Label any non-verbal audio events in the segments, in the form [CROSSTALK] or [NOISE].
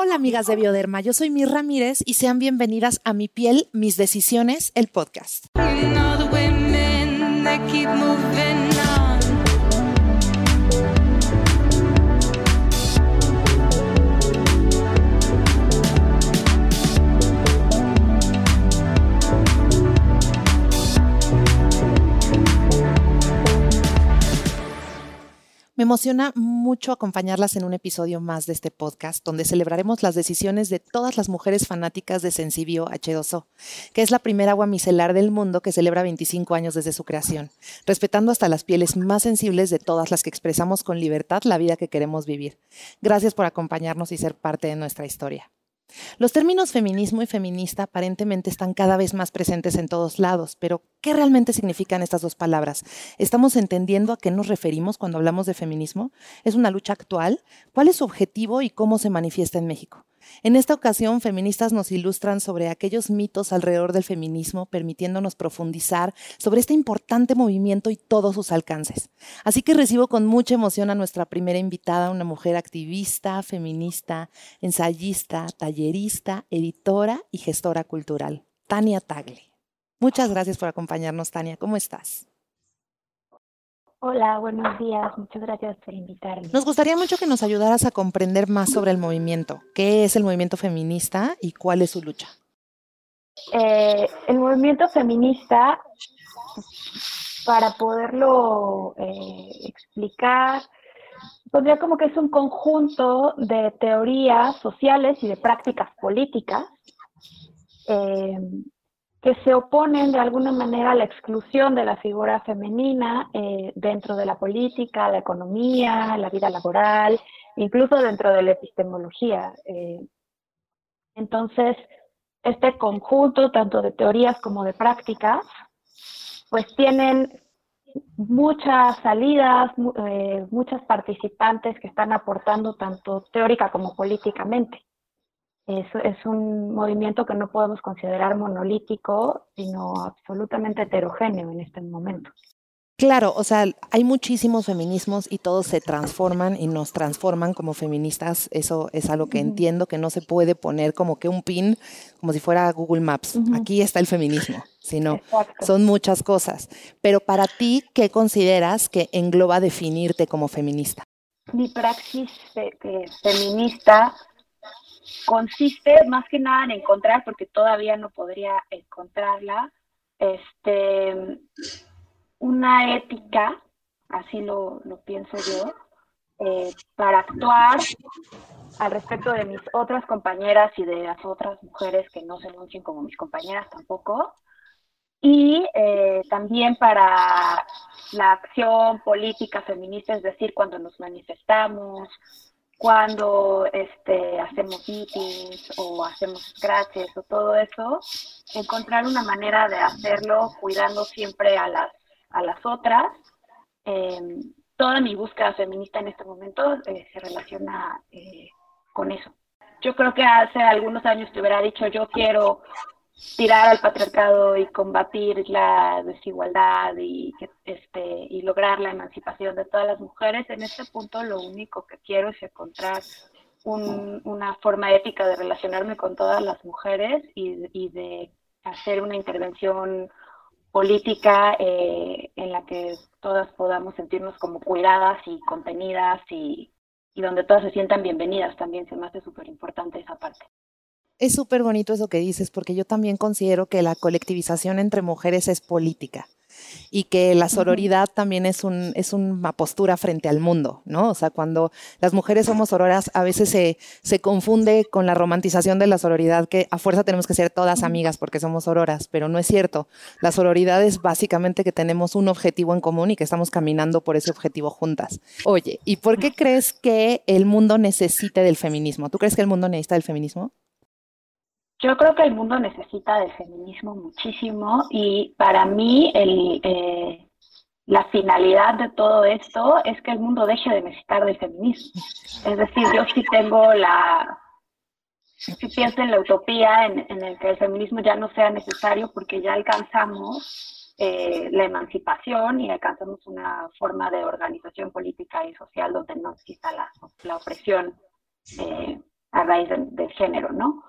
Hola amigas de Bioderma, yo soy Mir Ramírez y sean bienvenidas a Mi piel, mis decisiones, el podcast. Me emociona mucho acompañarlas en un episodio más de este podcast, donde celebraremos las decisiones de todas las mujeres fanáticas de Sensibio H2O, que es la primera agua micelar del mundo que celebra 25 años desde su creación, respetando hasta las pieles más sensibles de todas las que expresamos con libertad la vida que queremos vivir. Gracias por acompañarnos y ser parte de nuestra historia. Los términos feminismo y feminista aparentemente están cada vez más presentes en todos lados, pero ¿qué realmente significan estas dos palabras? ¿Estamos entendiendo a qué nos referimos cuando hablamos de feminismo? ¿Es una lucha actual? ¿Cuál es su objetivo y cómo se manifiesta en México? En esta ocasión, feministas nos ilustran sobre aquellos mitos alrededor del feminismo, permitiéndonos profundizar sobre este importante movimiento y todos sus alcances. Así que recibo con mucha emoción a nuestra primera invitada, una mujer activista, feminista, ensayista, tallerista, editora y gestora cultural, Tania Tagle. Muchas gracias por acompañarnos, Tania. ¿Cómo estás? Hola, buenos días. Muchas gracias por invitarme. Nos gustaría mucho que nos ayudaras a comprender más sobre el movimiento. ¿Qué es el movimiento feminista y cuál es su lucha? Eh, el movimiento feminista, para poderlo eh, explicar, podría como que es un conjunto de teorías sociales y de prácticas políticas eh, que se oponen de alguna manera a la exclusión de la figura femenina eh, dentro de la política, la economía, la vida laboral, incluso dentro de la epistemología. Eh. entonces, este conjunto, tanto de teorías como de prácticas, pues tienen muchas salidas, eh, muchas participantes que están aportando tanto teórica como políticamente es, es un movimiento que no podemos considerar monolítico, sino absolutamente heterogéneo en este momento. Claro, o sea, hay muchísimos feminismos y todos se transforman y nos transforman como feministas. Eso es algo que entiendo que no se puede poner como que un pin, como si fuera Google Maps. Aquí está el feminismo, sino son muchas cosas. Pero para ti, ¿qué consideras que engloba definirte como feminista? Mi praxis feminista consiste más que nada en encontrar, porque todavía no podría encontrarla, este, una ética, así lo, pienso yo, eh, para actuar al respecto de mis otras compañeras y de las otras mujeres que no se anuncien como mis compañeras tampoco, y eh, también para la acción política feminista, es decir, cuando nos manifestamos, cuando este, hacemos meetings o hacemos scratches o todo eso, encontrar una manera de hacerlo cuidando siempre a las, a las otras. Em, toda mi búsqueda feminista en este momento eh, se relaciona eh, con eso. Yo creo que hace algunos años te hubiera dicho yo quiero tirar al patriarcado y combatir la desigualdad y, este, y lograr la emancipación de todas las mujeres, en este punto lo único que quiero es encontrar una forma ética de relacionarme con todas las mujeres y, de hacer una intervención política eh, en la que todas podamos sentirnos como cuidadas y contenidas y, y donde todas se sientan bienvenidas también, se me hace súper importante esa parte. Es súper bonito eso que dices, porque yo también considero que la colectivización entre mujeres es política y que la sororidad también es, un, es una postura frente al mundo, ¿no? O sea, cuando las mujeres somos sororas, a veces se, se confunde con la romantización de la sororidad, que a fuerza tenemos que ser todas amigas porque somos sororas, pero no es cierto. La sororidad es básicamente que tenemos un objetivo en común y que estamos caminando por ese objetivo juntas. Oye, ¿y por qué crees que el mundo necesite del feminismo? ¿Tú crees que el mundo necesita del feminismo? Yo creo que el mundo necesita del feminismo muchísimo y para mí el, eh, la finalidad de todo esto es que el mundo deje de necesitar del feminismo. Es decir, yo sí tengo la, si pienso en la utopía en, en el que el feminismo ya no sea necesario porque ya alcanzamos eh, la emancipación y alcanzamos una forma de organización política y social donde no exista la, la opresión eh, a raíz del género, ¿no?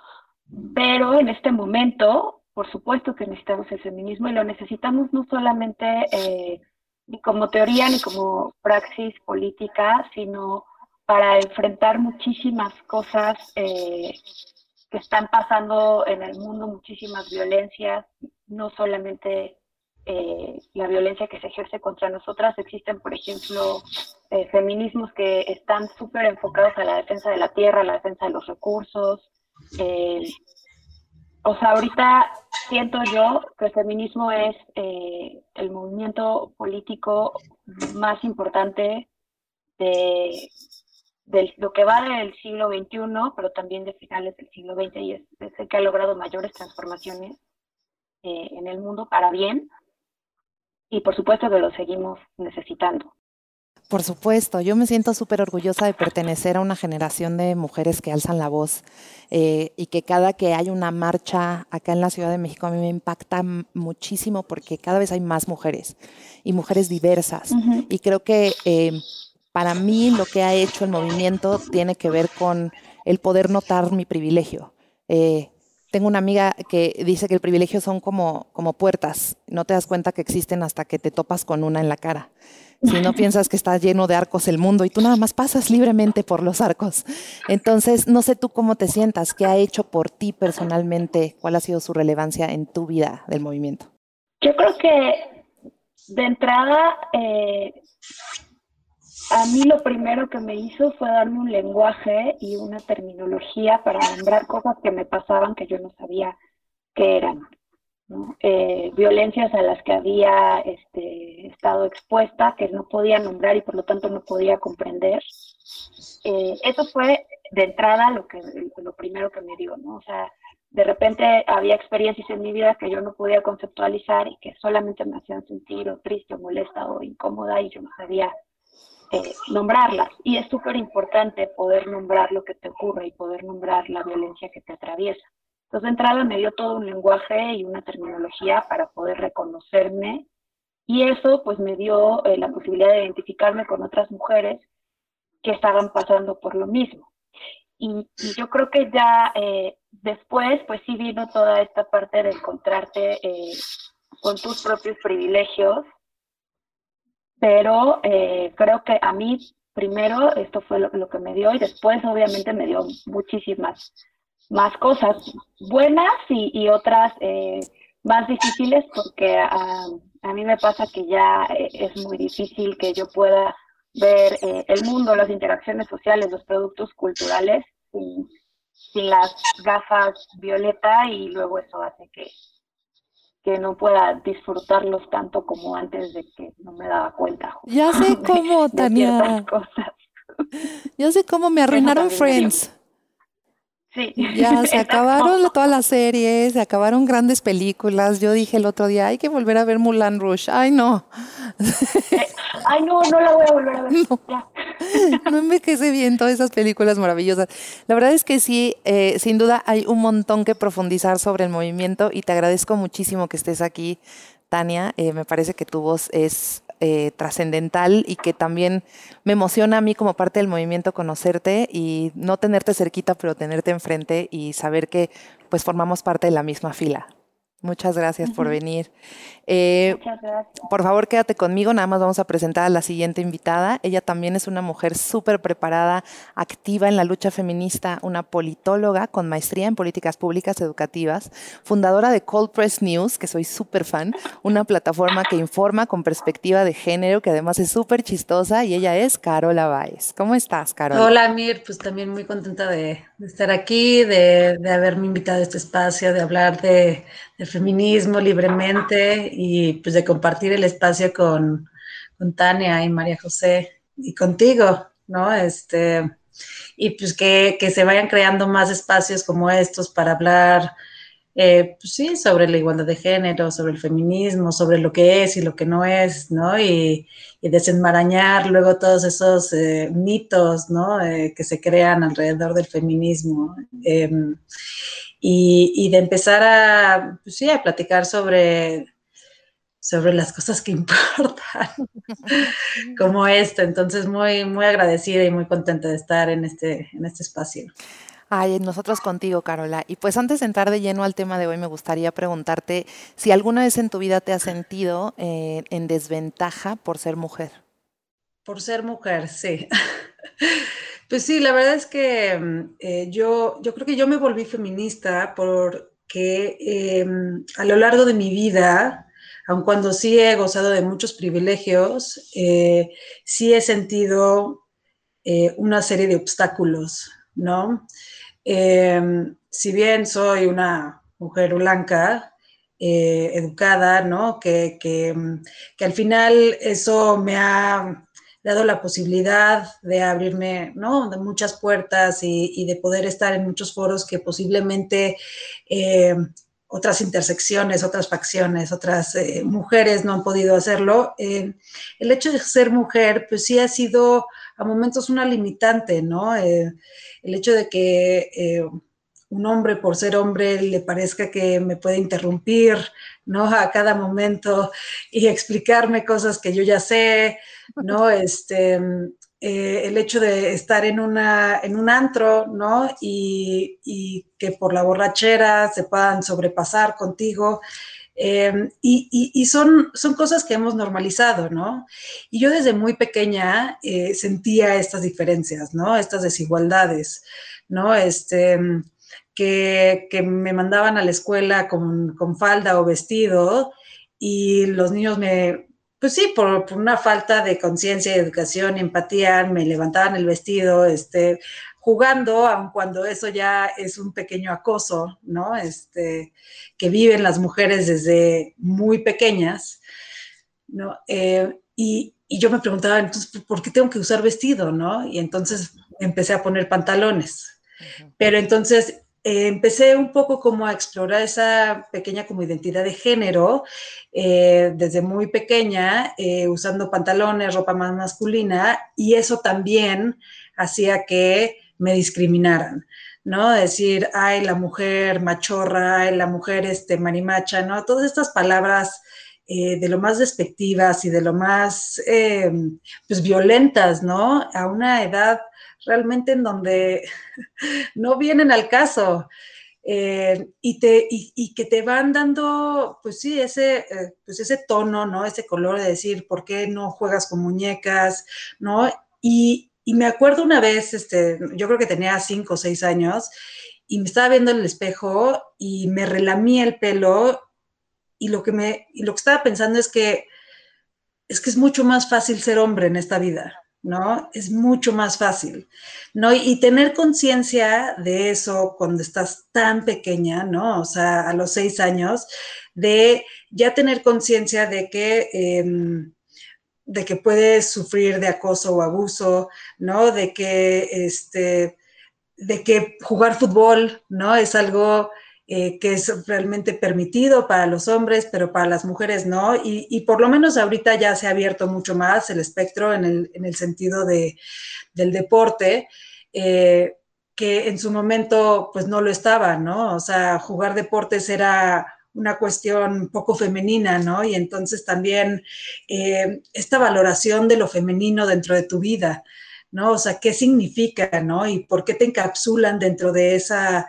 Pero en este momento, por supuesto que necesitamos el feminismo y lo necesitamos no solamente eh, ni como teoría ni como praxis política, sino para enfrentar muchísimas cosas eh, que están pasando en el mundo, muchísimas violencias, no solamente eh, la violencia que se ejerce contra nosotras, existen, por ejemplo, feminismos que están súper enfocados a la defensa de la tierra, a la defensa de los recursos, eh, o sea, ahorita siento yo que el feminismo es eh, el movimiento político más importante de, lo que va del siglo XXI, pero también de finales del siglo XX, y es, el que ha logrado mayores transformaciones eh, en el mundo para bien, y por supuesto que lo seguimos necesitando. Por supuesto, yo me siento súper orgullosa de pertenecer a una generación de mujeres que alzan la voz eh, y que cada que hay una marcha acá en la Ciudad de México a mí me impacta muchísimo porque cada vez hay más mujeres y mujeres diversas. Y creo que eh, para mí lo que ha hecho el movimiento tiene que ver con el poder notar mi privilegio. Eh, tengo una amiga que dice que el privilegio son como, como puertas, no te das cuenta que existen hasta que te topas con una en la cara si no [LAUGHS] piensas que está lleno de arcos el mundo y tú nada más pasas libremente por los arcos. Entonces, no sé tú cómo te sientas, qué ha hecho por ti personalmente, cuál ha sido su relevancia en tu vida del movimiento. Yo creo que de entrada, eh, a mí lo primero que me hizo fue darme un lenguaje y una terminología para nombrar cosas que me pasaban que yo no sabía qué eran. Eh, violencias a las que había este, estado expuesta, que no podía nombrar y por lo tanto no podía comprender. Eh, eso fue de entrada lo, que, lo primero que me dio, ¿no? O sea, de repente había experiencias en mi vida que yo no podía conceptualizar y que solamente me hacían sentir o triste o molesta o incómoda y yo no sabía eh, nombrarlas. Y es súper importante poder nombrar lo que te ocurre y poder nombrar la violencia que te atraviesa. Entonces, de entrada me dio todo un lenguaje y una terminología para poder reconocerme y eso pues me dio eh, la posibilidad de identificarme con otras mujeres que estaban pasando por lo mismo. Y, yo creo que ya eh, después pues sí vino toda esta parte de encontrarte eh, con tus propios privilegios, pero creo que a mí primero esto fue lo, lo que me dio y después obviamente me dio muchísimas más cosas buenas y, otras eh, más difíciles porque a, mí me pasa que ya eh, es muy difícil que yo pueda ver eh, el mundo, las interacciones sociales, los productos culturales sin, las gafas violeta y luego eso hace que, que no pueda disfrutarlos tanto como antes de que no me daba cuenta. Ya sé [LAUGHS] cómo, Tania. Ya sé cómo me arruinaron Friends. Sí. Ya [LAUGHS] se acabaron todas las series, se acabaron grandes películas. Yo dije el otro día, hay que volver a ver Mulan Rush. Ay, no. Eh, ay, no, no la voy a volver a ver. [LAUGHS] No, no envejece bien todas esas películas maravillosas. La verdad es que sí, eh, sin duda hay un montón que profundizar sobre el movimiento y te agradezco muchísimo que estés aquí, Tania. Eh, me parece que tu voz es eh, trascendental y que también me emociona a mí como parte del movimiento conocerte y no tenerte cerquita, pero tenerte enfrente y saber que pues formamos parte de la misma fila. Muchas gracias por venir. Eh, Muchas gracias. Por favor, quédate conmigo. Nada más vamos a presentar a la siguiente invitada. Ella también es una mujer súper preparada, activa en la lucha feminista, una politóloga con maestría en políticas públicas educativas, fundadora de Cold Press News, que soy súper fan, una plataforma que informa con perspectiva de género, que además es súper chistosa, y ella es Carola Baez. ¿Cómo estás, Carola? Hola, Mir. Pues también muy contenta de, estar aquí, de, de haberme invitado a este espacio, de hablar de del feminismo libremente y pues de compartir el espacio con, Tania y María José y contigo, ¿no? Este, y pues que, se vayan creando más espacios como estos para hablar, eh, pues sí, sobre la igualdad de género, sobre el feminismo, sobre lo que es y lo que no es, ¿no? Y, desenmarañar luego todos esos eh, mitos, ¿no? Eh, que se crean alrededor del feminismo. Em, y, de empezar a, pues sí, a platicar sobre, sobre las cosas que [LAUGHS] importan, como esto. Entonces, muy, muy agradecida y muy contenta de estar en este, en este espacio. Ay, nosotros contigo, Carola. Y pues antes de entrar de lleno al tema de hoy, me gustaría preguntarte si alguna vez en tu vida te has sentido eh, en desventaja por ser mujer. Por ser mujer, sí. [LAUGHS] Pues sí, la verdad es que mm, eh, yo, yo creo que yo me volví feminista porque em, a lo largo de mi vida, aun cuando sí he gozado de muchos privilegios, eh, sí he sentido una serie de obstáculos, ¿no? Em, si bien soy una mujer blanca, eh, educada, ¿no? Que, que, al final eso me ha dado la posibilidad de abrirme, ¿no? De muchas puertas y, de poder estar en muchos foros que posiblemente eh, otras intersecciones, otras facciones, otras eh, mujeres no han podido hacerlo. el hecho de ser mujer, pues sí ha sido a momentos una limitante, ¿no? El hecho de que un hombre por ser hombre le parezca que me puede interrumpir, ¿no? A cada momento y explicarme cosas que yo ya sé, ¿no? [LAUGHS] Este, eh, el hecho de estar en, una, en un antro, ¿no? Y, que por la borrachera se puedan sobrepasar contigo. Em, y, son, son cosas que hemos normalizado, ¿no? Y yo desde muy pequeña eh, sentía estas diferencias, ¿no? Estas desigualdades, ¿no? Este, que, me mandaban a la escuela con, falda o vestido y los niños me, pues sí, por, una falta de conciencia, educación, empatía, me levantaban el vestido, este, jugando, aun cuando eso ya es un pequeño acoso, ¿no? Este, que viven las mujeres desde muy pequeñas, ¿no? Eh, y, yo me preguntaba, entonces, ¿por qué tengo que usar vestido, no? Y entonces empecé a poner pantalones. Pero entonces eh, empecé un poco como a explorar esa pequeña como identidad de género eh, desde muy pequeña, eh, usando pantalones, ropa más masculina, y eso también hacía que me discriminaran. ¿no? Decir, ay, la mujer machorra, ay, la mujer este, marimacha, ¿no? Todas estas palabras de lo más despectivas y de lo más, pues, violentas, ¿no? A una edad realmente en donde [LAUGHS] no vienen al caso. Eh, y, te, y, que te van dando, pues sí, ese, eh, pues ese tono, ¿no? Ese color de decir, ¿por qué no juegas con muñecas? ¿No? Y, me acuerdo una vez, este, yo creo que tenía cinco o seis años, y me estaba viendo en el espejo y me relamí el pelo y lo que me, y lo que estaba pensando es que es que es mucho más fácil ser hombre en esta vida. ¿no? Es mucho más fácil, ¿no? Y tener conciencia de eso cuando estás tan pequeña, ¿no? O sea, a los seis años, de ya tener conciencia de que... Em, de que puedes sufrir de acoso o abuso, ¿no? De que, este, de que jugar fútbol, ¿no? Es algo eh, que es realmente permitido para los hombres, pero para las mujeres no. Y, por lo menos ahorita ya se ha abierto mucho más el espectro en el, sentido de, del deporte. Eh, que en su momento pues no lo estaba, ¿no? O sea, jugar deportes era una cuestión poco femenina, ¿no? Y entonces también eh, esta valoración de lo femenino dentro de tu vida, ¿no? O sea, ¿qué significa, ¿no? Y por qué te encapsulan dentro de esa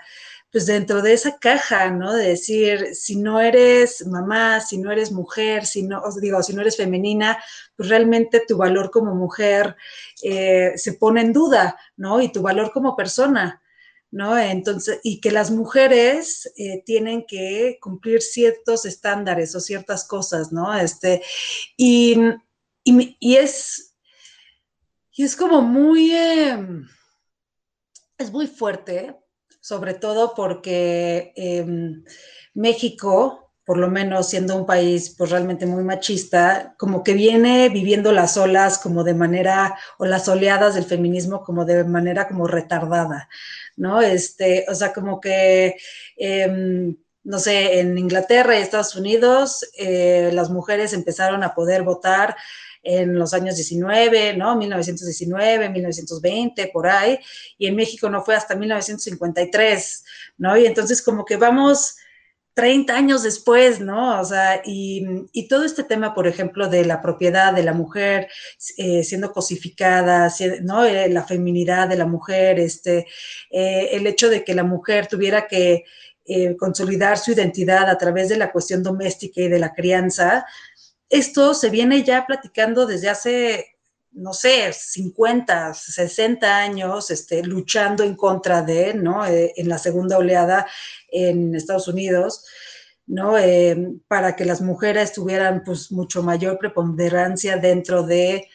pues dentro de esa caja, ¿no? De decir, si no eres mamá, si no eres mujer, si no, os digo, si no eres femenina, pues realmente tu valor como mujer eh, se pone en duda, ¿no? Y tu valor como persona, ¿no? Entonces, y que las mujeres eh, tienen que cumplir ciertos estándares o ciertas cosas, ¿no? Este, y, y, es, y es como muy, em, es muy fuerte sobre todo porque em, México, por lo menos siendo un país pues realmente muy machista, como que viene viviendo las olas como de manera, o las oleadas del feminismo como de manera como retardada, ¿no? Este, o sea, como que... Em, no sé, en Inglaterra y Estados Unidos, eh, las mujeres empezaron a poder votar en los años 19, ¿no? 1919, 1920, por ahí, y en México no fue hasta 1953, ¿no? Y entonces como que vamos 30 años después, ¿no? O sea, y, todo este tema, por ejemplo, de la propiedad de la mujer eh, siendo cosificada, ¿no? Eh, la feminidad de la mujer, este, eh, el hecho de que la mujer tuviera que consolidar su identidad a través de la cuestión doméstica y de la crianza, esto se viene ya platicando desde hace no sé, 50, 60 años este, luchando en contra de, ¿no? Eh, en la segunda oleada en Estados Unidos, ¿no? Eh, para que las mujeres tuvieran pues mucho mayor preponderancia dentro de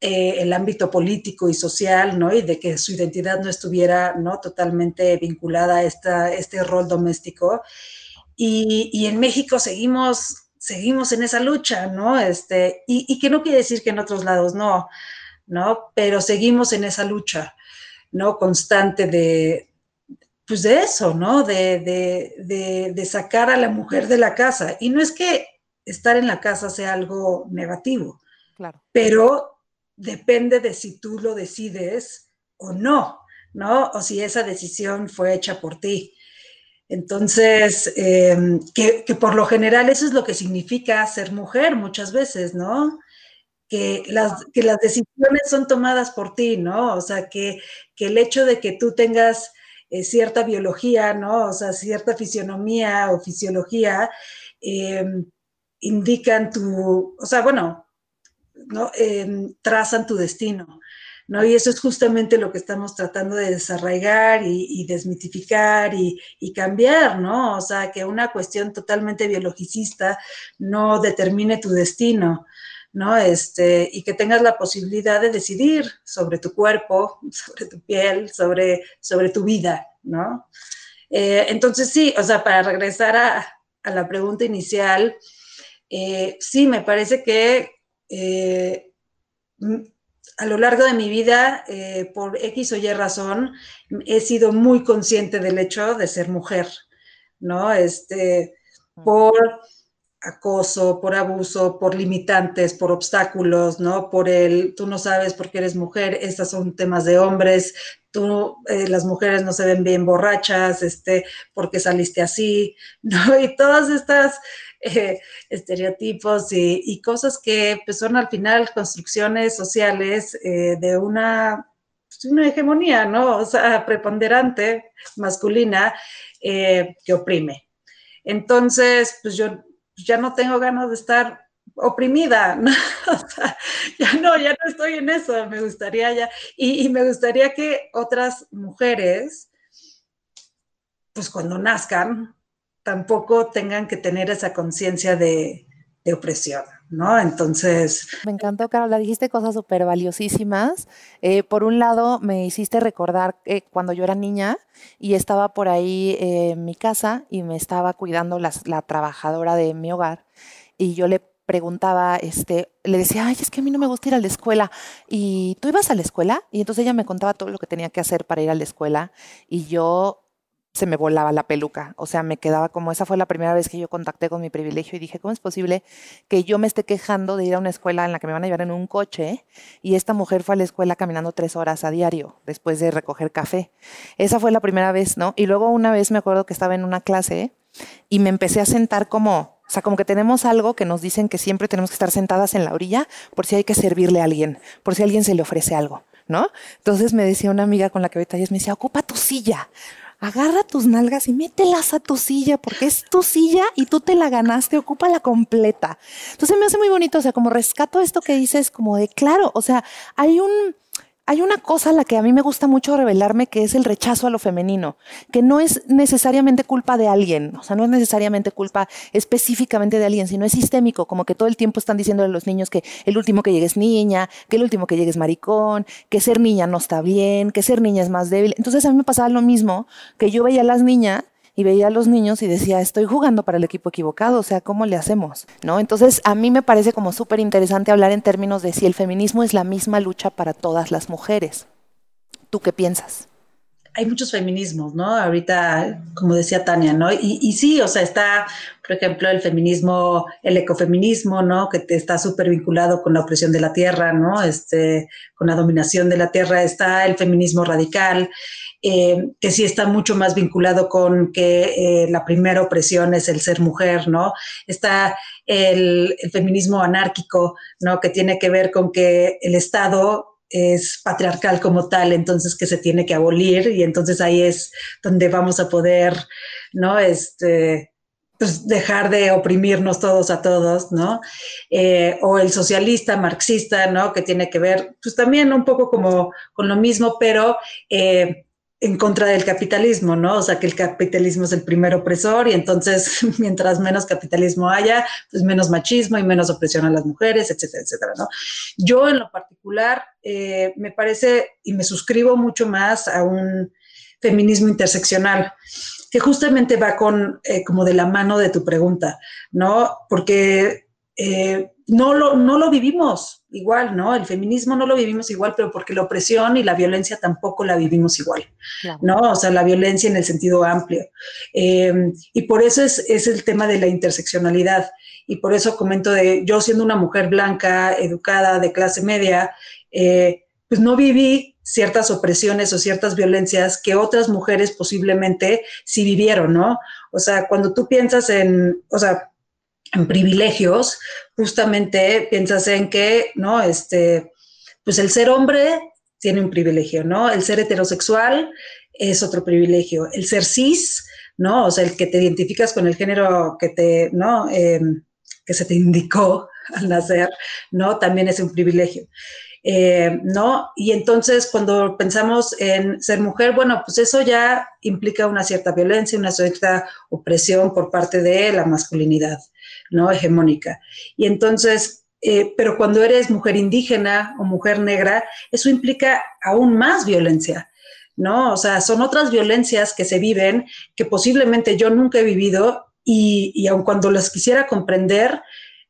eh, el ámbito político y social, ¿no? Y de que su identidad no estuviera, ¿no? Totalmente vinculada a esta, este rol doméstico. Y, y en México seguimos seguimos en esa lucha, ¿no? Este, y, que no quiere decir que en otros lados no, ¿no? Pero seguimos en esa lucha, ¿no? Constante de, pues de eso, ¿no? De, de, de, sacar a la mujer de la casa. Y no es que estar en la casa sea algo negativo, claro. pero depende de si tú lo decides o no, ¿no? O si esa decisión fue hecha por ti. Entonces, eh, que, por lo general eso es lo que significa ser mujer muchas veces, ¿no? Que las, que las decisiones son tomadas por ti, ¿no? O sea, que, el hecho de que tú tengas eh, cierta biología, ¿no? O sea, cierta fisionomía o fisiología, eh, indican tu, o sea, bueno, ¿no? trazan tu destino. ¿No? Y eso es justamente lo que estamos tratando de desarraigar y, desmitificar y, cambiar, ¿no? O sea, que una cuestión totalmente biologicista no determine tu destino, ¿no? Este, y que tengas la posibilidad de decidir sobre tu cuerpo, [LAUGHS] sobre tu piel, sobre, sobre tu vida, ¿no? Eh, entonces, sí, o sea, para regresar a, la pregunta inicial, eh, sí, me parece que eh, a lo largo de mi vida, eh, por X o Y razón, he sido muy consciente del hecho de ser mujer, ¿no? Este, por acoso, por abuso, por limitantes, por obstáculos, ¿no? Por el, tú no sabes por qué eres mujer, estos son temas de hombres, tú, eh, las mujeres no se ven bien borrachas, este, porque saliste así, [LAUGHS] ¿no? Y todas estas eh, estereotipos y, cosas que pues, son al final construcciones sociales eh, de una, pues, una hegemonía, ¿no? O sea, preponderante, masculina, que oprime. Entonces, pues yo ya no tengo ganas de estar oprimida, ¿no? [LAUGHS] Ya no, ya no estoy en eso, me gustaría ya, y, me gustaría que otras mujeres, pues cuando nazcan, tampoco tengan que tener esa conciencia de, opresión, ¿no? Entonces... Me encantó, Carola, dijiste cosas súper valiosísimas. Eh, por un lado, me hiciste recordar cuando yo era niña y estaba por ahí eh, en mi casa y me estaba cuidando la, trabajadora de mi hogar y yo le preguntaba, este, le decía, ay, es que a mí no me gusta ir a la escuela. ¿Y tú ibas a la escuela? Y entonces ella me contaba todo lo que tenía que hacer para ir a la escuela y yo se me volaba la peluca. O sea, me quedaba como, esa fue la primera vez que yo contacté con mi privilegio y dije, ¿cómo es posible que yo me esté quejando de ir a una escuela en la que me van a llevar en un coche y esta mujer fue a la escuela caminando tres horas a diario después de recoger café? Esa fue la primera vez, ¿no? Y luego una vez me acuerdo que estaba en una clase y me empecé a sentar como, o sea, como que tenemos algo que nos dicen que siempre tenemos que estar sentadas en la orilla por si hay que servirle a alguien, por si alguien se le ofrece algo. ¿No? Entonces me decía una amiga con la que ahorita me decía, ocupa tu silla, agarra tus nalgas y mételas a tu silla, porque es tu silla y tú te la ganaste, ocúpala completa. Entonces me hace muy bonito, o sea, como rescato esto que dices, como de, claro, o sea, hay un, hay una cosa a la que a mí me gusta mucho revelarme que es el rechazo a lo femenino, que no es necesariamente culpa de alguien, o sea, no es necesariamente culpa específicamente de alguien, sino es sistémico, como que todo el tiempo están diciendo a los niños que el último que llegue es niña, que el último que llegue es maricón, que ser niña no está bien, que ser niña es más débil. Entonces a mí me pasaba lo mismo, que yo veía a las niñas y veía a los niños y decía, estoy jugando para el equipo equivocado, o sea, ¿cómo le hacemos? ¿No? Entonces, a mí me parece como súper interesante hablar en términos de si el feminismo es la misma lucha para todas las mujeres. ¿Tú qué piensas? Hay muchos feminismos, ¿no? Ahorita, como decía Tania, ¿no? Y, y sí, o sea, está, por ejemplo, el feminismo, el ecofeminismo, ¿no? Que está súper vinculado con la opresión de la tierra, ¿no? Este, con la dominación de la tierra. Está el feminismo radical, eh, que sí está mucho más vinculado con que eh, la primera opresión es el ser mujer, ¿no? Está el, feminismo anárquico, ¿no? Que tiene que ver con que el Estado es patriarcal como tal, entonces que se tiene que abolir y entonces ahí es donde vamos a poder, ¿no? Este, pues dejar de oprimirnos todos a todos, ¿no? Eh, o el socialista marxista, ¿no? Que tiene que ver, pues también un poco como con lo mismo, pero en contra del capitalismo, ¿no? O sea, que el capitalismo es el primer opresor y entonces [LAUGHS] mientras menos capitalismo haya, pues menos machismo y menos opresión a las mujeres, etcétera, etcétera, ¿no? Yo en lo particular eh, me parece y me suscribo mucho más a un feminismo interseccional que justamente va con eh, como de la mano de tu pregunta, ¿no? Porque eh, no, lo, no lo vivimos igual, ¿no? El feminismo no lo vivimos igual, pero porque la opresión y la violencia tampoco la vivimos igual, ¿no? O sea, la violencia en el sentido amplio. Em, y por eso es, es el tema de la interseccionalidad. Y por eso comento de, yo siendo una mujer blanca, educada, de clase media, eh, pues no viví ciertas opresiones o ciertas violencias que otras mujeres posiblemente sí vivieron, ¿no? O sea, cuando tú piensas en, o sea, en privilegios, justamente piensas en que, ¿no? Este, pues el ser hombre tiene un privilegio, ¿no? El ser heterosexual es otro privilegio. El ser cis, ¿no? O sea, el que te identificas con el género que te, ¿no? Em, que se te indicó [LAUGHS] al nacer, ¿no? También es un privilegio. Eh, ¿no? Y entonces cuando pensamos en ser mujer, bueno, pues eso ya implica una cierta violencia, una cierta opresión por parte de la masculinidad, ¿no? Hegemónica. Y entonces, eh, pero cuando eres mujer indígena o mujer negra, eso implica aún más violencia. ¿No? O sea, son otras violencias que se viven que posiblemente yo nunca he vivido y, y aun cuando las quisiera comprender,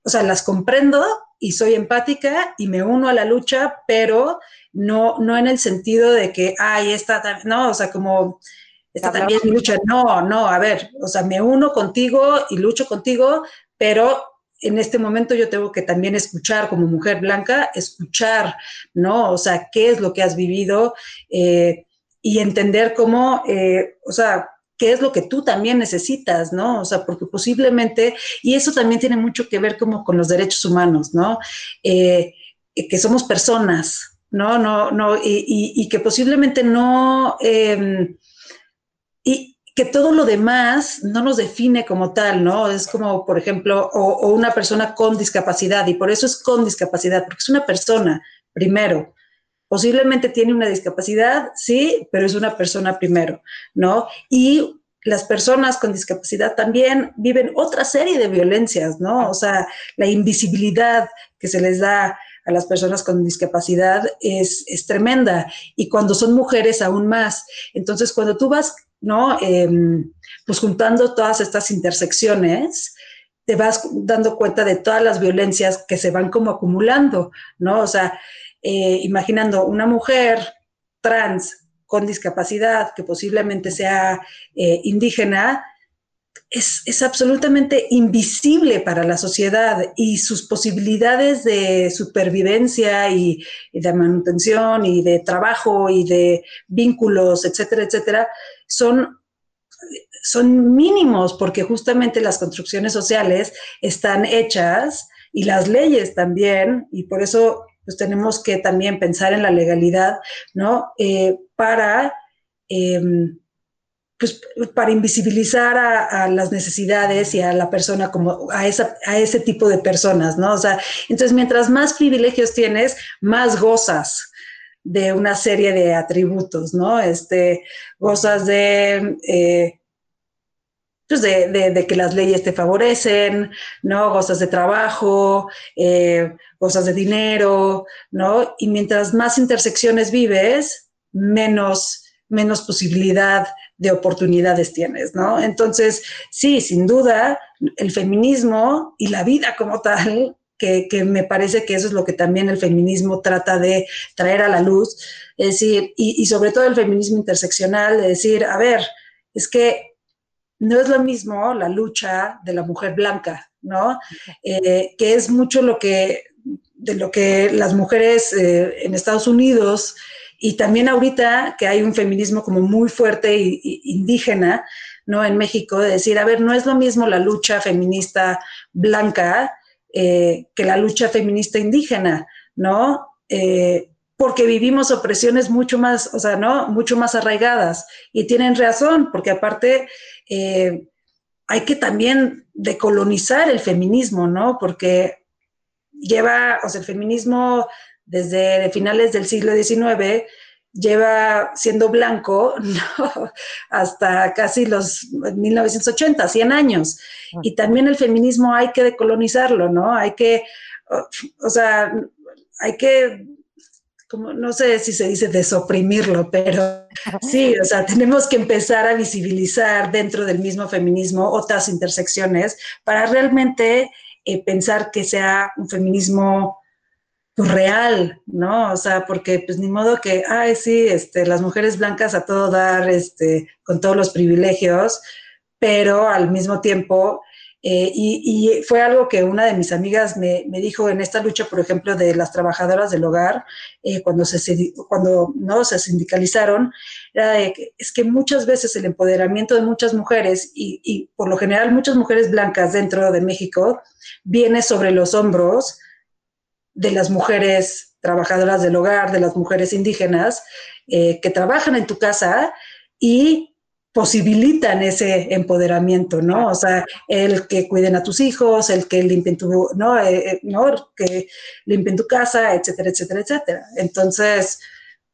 o sea, las comprendo y soy empática y me uno a la lucha, pero no, no en el sentido de que, ay, esta, no, o sea, como, esta también lucha, no, no, a ver, o sea, me uno contigo y lucho contigo, pero en este momento yo tengo que también escuchar como mujer blanca, escuchar, ¿no? O sea, qué es lo que has vivido eh, y entender cómo, eh, o sea, qué es lo que tú también necesitas, ¿no? O sea, porque posiblemente, y eso también tiene mucho que ver como con los derechos humanos, ¿no? Eh, que somos personas, ¿no? No, no, y, que posiblemente no, em, que todo lo demás no nos define como tal, ¿no? Es como, por ejemplo, o, una persona con discapacidad, y por eso es con discapacidad, porque es una persona, primero, Posiblemente tiene una discapacidad, sí, pero es una persona primero, ¿no? Y las personas con discapacidad también viven otra serie de violencias, ¿no? O sea, la invisibilidad que se les da a las personas con discapacidad es, tremenda y cuando son mujeres aún más. Entonces, cuando tú vas, ¿no? Em, pues juntando todas estas intersecciones, te vas dando cuenta de todas las violencias que se van como acumulando, ¿no? O sea, eh, imaginando una mujer trans con discapacidad que posiblemente sea eh, indígena, es, absolutamente invisible para la sociedad y sus posibilidades de supervivencia y, de manutención y de trabajo y de vínculos, etcétera, etcétera, son, son mínimos porque justamente las construcciones sociales están hechas y las leyes también, y por eso pues tenemos que también pensar en la legalidad, ¿no? Eh, para, em, pues, para invisibilizar a, las necesidades y a la persona como a, esa, a ese tipo de personas, ¿no? O sea, entonces mientras más privilegios tienes, más gozas de una serie de atributos, ¿no? Este, gozas de... Eh, pues de, que las leyes te favorecen, ¿no? Gozas de trabajo, eh, gozas de dinero, ¿no? Y mientras más intersecciones vives, menos, menos posibilidad de oportunidades tienes, ¿no? Entonces, sí, sin duda, el feminismo y la vida como tal, que, me parece que eso es lo que también el feminismo trata de traer a la luz, es decir, y, y sobre todo el feminismo interseccional, de decir, a ver, es que no es lo mismo la lucha de la mujer blanca, ¿no? Eh, que es mucho lo que, de lo que las mujeres eh, en Estados Unidos y también ahorita que hay un feminismo como muy fuerte e indígena, ¿no? En México, de decir, a ver, no es lo mismo la lucha feminista blanca eh, que la lucha feminista indígena, ¿no? Eh, porque vivimos opresiones mucho más, o sea, ¿no? Mucho más arraigadas. Y tienen razón, porque aparte eh, hay que también decolonizar el feminismo, ¿no? Porque lleva, o sea, el feminismo desde finales del siglo XIX lleva siendo blanco [LAUGHS] hasta casi los 1980, 100 años. Y también el feminismo hay que decolonizarlo, ¿no? Hay que, o sea, hay que, como, no sé si se dice desoprimirlo, pero [LAUGHS] sí, o sea, tenemos que empezar a visibilizar dentro del mismo feminismo otras intersecciones para realmente eh, pensar que sea un feminismo pues, real, ¿no? O sea, porque pues ni modo que, ay, sí, este, las mujeres blancas a todo dar, este, con todos los privilegios, pero al mismo tiempo, eh, y, fue algo que una de mis amigas me, dijo en esta lucha, por ejemplo, de las trabajadoras del hogar, eh, cuando, se, cuando no se sindicalizaron, es que muchas veces el empoderamiento de muchas mujeres, y, y por lo general muchas mujeres blancas dentro de México, viene sobre los hombros de las mujeres trabajadoras del hogar, de las mujeres indígenas, eh, que trabajan en tu casa y posibilitan ese empoderamiento, ¿no? O sea, el que cuiden a tus hijos, el que limpien tu, ¿no? Eh, eh, ¿no? Que limpien tu casa, etcétera, etcétera, etcétera. Entonces,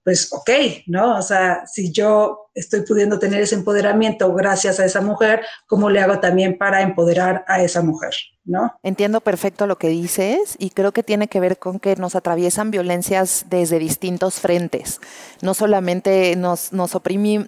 pues, ok, ¿no? O sea, si yo estoy pudiendo tener ese empoderamiento gracias a esa mujer, ¿cómo le hago también para empoderar a esa mujer? Entiendo perfecto lo que dices y creo que tiene que ver con que nos atraviesan violencias desde distintos frentes. No solamente nos, nos,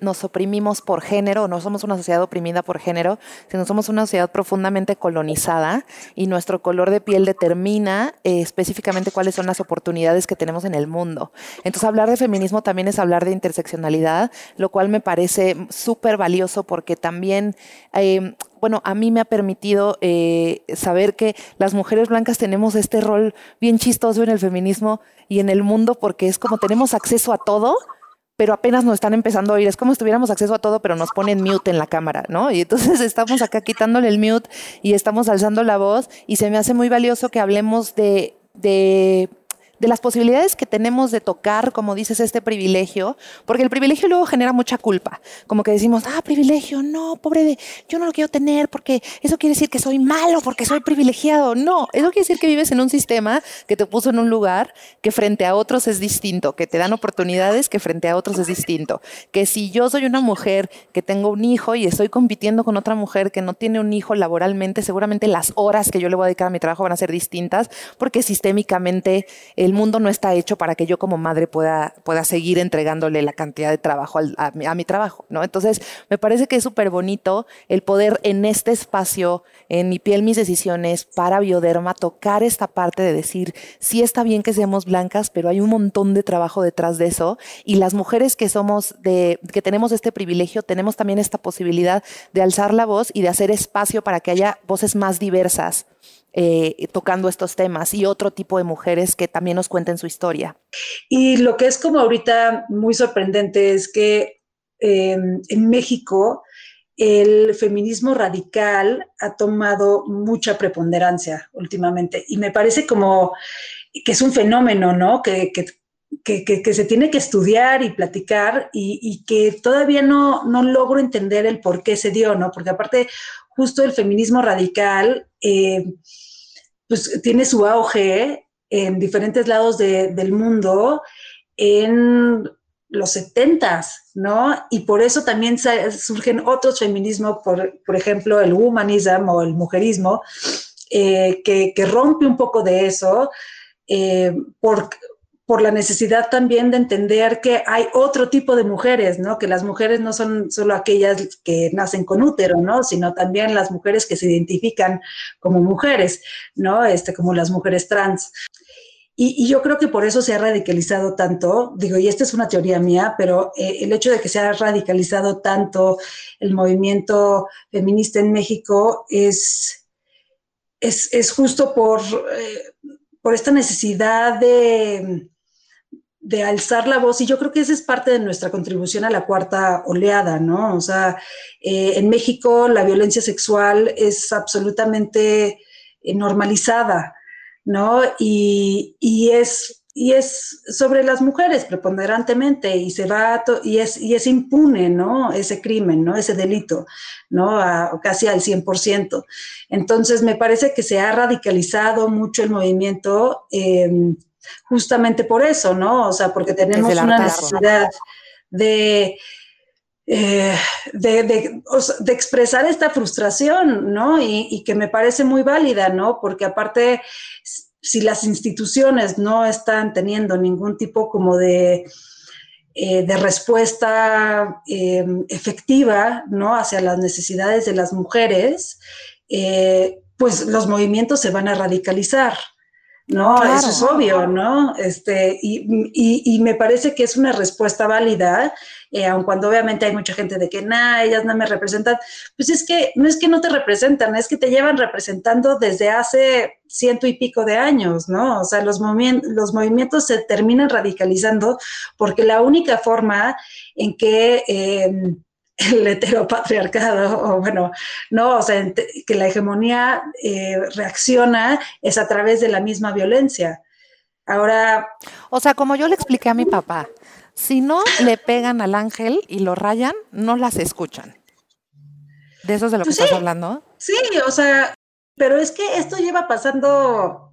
nos oprimimos por género, no somos una sociedad oprimida por género, sino somos una sociedad profundamente colonizada y nuestro color de piel determina eh, específicamente cuáles son las oportunidades que tenemos en el mundo. Entonces hablar de feminismo también es hablar de interseccionalidad, lo cual me parece súper valioso porque también... Eh, bueno, a mí me ha permitido eh, saber que las mujeres blancas tenemos este rol bien chistoso en el feminismo y en el mundo porque es como tenemos acceso a todo, pero apenas nos están empezando a oír. Es como si tuviéramos acceso a todo, pero nos ponen mute en la cámara, ¿no? Y entonces [LAUGHS] estamos acá quitándole el mute y estamos alzando la voz y se me hace muy valioso que hablemos de, de de las posibilidades que tenemos de tocar, como dices, este privilegio, porque el privilegio luego genera mucha culpa, como que decimos, ah, privilegio, no, pobre de, yo no lo quiero tener porque eso quiere decir que soy malo, porque soy privilegiado. No, eso quiere decir que vives en un sistema que te puso en un lugar que frente a otros es distinto, que te dan oportunidades que frente a otros es distinto, que si yo soy una mujer que tengo un hijo y estoy compitiendo con otra mujer que no tiene un hijo laboralmente, seguramente las horas que yo le voy a dedicar a mi trabajo van a ser distintas, porque sistémicamente el el mundo no está hecho para que yo como madre pueda, pueda seguir entregándole la cantidad de trabajo a, mi, trabajo, ¿no? Entonces, me parece que es súper bonito el poder en este espacio, en mi piel, mis decisiones, para Bioderma, tocar esta parte de decir, sí está bien que seamos blancas, pero hay un montón de trabajo detrás de eso. Y las mujeres que somos de, que tenemos este privilegio, tenemos también esta posibilidad de alzar la voz y de hacer espacio para que haya voces más diversas eh, tocando estos temas y otro tipo de mujeres que también nos cuenten su historia. Y lo que es como ahorita muy sorprendente es que em, en México el feminismo radical ha tomado mucha preponderancia últimamente y me parece como que es un fenómeno, ¿no? Que, que, se tiene que estudiar y platicar y, que todavía no, no, logro entender el por qué se dio, ¿no? Porque aparte, justo el feminismo radical eh, pues tiene su auge en diferentes lados del mundo en los setentas, ¿no? Y por eso también surgen otros feminismos, por, por ejemplo, el humanismo o el mujerismo, eh, que, rompe un poco de eso, eh, por la necesidad también de entender que hay otro tipo de mujeres, ¿no? Que las mujeres no son solo aquellas que nacen con útero, ¿no? Sino también las mujeres que se identifican como mujeres, ¿no? Este, como las mujeres trans. Y, yo creo que por eso se ha radicalizado tanto, digo, y esta es una teoría mía, pero eh, el hecho de que se ha radicalizado tanto el movimiento feminista en México es, es, justo por, eh, por esta necesidad de de, alzar la voz y yo creo que esa es parte de nuestra contribución a la cuarta oleada, ¿no? O sea, eh, en México la violencia sexual es absolutamente eh, normalizada, ¿no? Y, y, es y es sobre las mujeres preponderantemente y se va y es y es impune no ese crimen no ese delito no casi al 100% entonces me parece que se ha radicalizado mucho el movimiento em, justamente por eso no o sea porque tenemos una necesidad de eh, de, de, de, expresar esta frustración, ¿no? Y, y, que me parece muy válida, ¿no? Porque aparte si las instituciones no están teniendo ningún tipo como de, eh, de respuesta eh, efectiva ¿no? hacia las necesidades de las mujeres, pues los movimientos se van a radicalizar. ¿No? Eso es obvio, ¿no? Este, y, y, me parece que es una respuesta válida, eh, aun cuando obviamente hay mucha gente de que, nah, ellas no me representan, pues es que no es que no te representan, es que te llevan representando desde hace ciento y pico de años, ¿no? O sea, los, los movimientos se terminan radicalizando porque la única forma en que... Eh, [LAUGHS] el heteropatriarcado, o bueno, no, o sea, que la hegemonía eh, reacciona es a través de la misma violencia. Ahora... O sea, como yo le expliqué a mi papá, si no le pegan al ángel y lo rayan, no las escuchan. ¿De eso es de lo que pues estás hablando? Sí, o sea, pero es que esto lleva pasando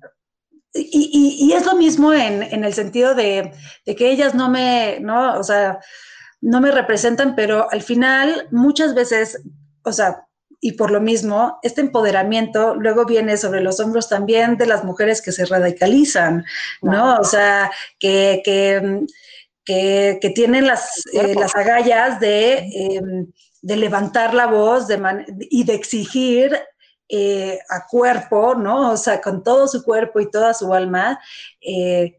y, y, es lo mismo en, en el sentido de, de, que ellas no me, ¿no? O sea, no me representan, pero al final muchas veces, o sea, y por lo mismo, este empoderamiento luego viene sobre los hombros también de las mujeres que se radicalizan, ¿no? O sea, que, que, que, tienen las, eh, las agallas de, em, de, levantar la voz y de exigir eh, a cuerpo, ¿no? O sea, con todo su cuerpo y toda su alma, eh,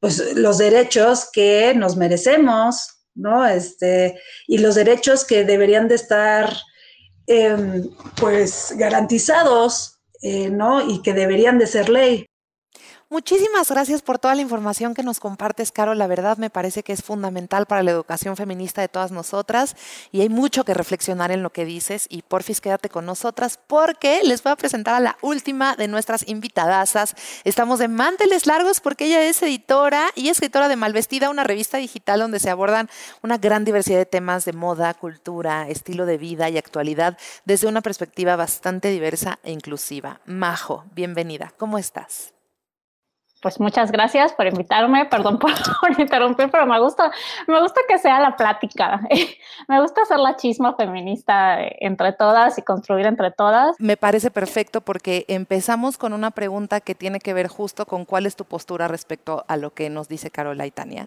pues los derechos que nos merecemos, ¿no? Este, y los derechos que deberían de estar, em, pues, garantizados, eh, ¿no? Y que deberían de ser ley. Muchísimas gracias por toda la información que nos compartes, Caro. La verdad me parece que es fundamental para la educación feminista de todas nosotras y hay mucho que reflexionar en lo que dices y porfis quédate con nosotras porque les voy a presentar a la última de nuestras invitadasas. Estamos de manteles largos porque ella es editora y escritora de Malvestida, una revista digital donde se abordan una gran diversidad de temas de moda, cultura, estilo de vida y actualidad desde una perspectiva bastante diversa e inclusiva. Majo, bienvenida. ¿Cómo estás? Pues muchas gracias por invitarme, perdón [LAUGHS] por, interrumpir, pero me gusta, me gusta que sea la plática. [LAUGHS] me gusta hacer la chisma feminista entre todas y construir entre todas. Me parece perfecto porque empezamos con una pregunta que tiene que ver justo con cuál es tu postura respecto a lo que nos dice Carola y Tania.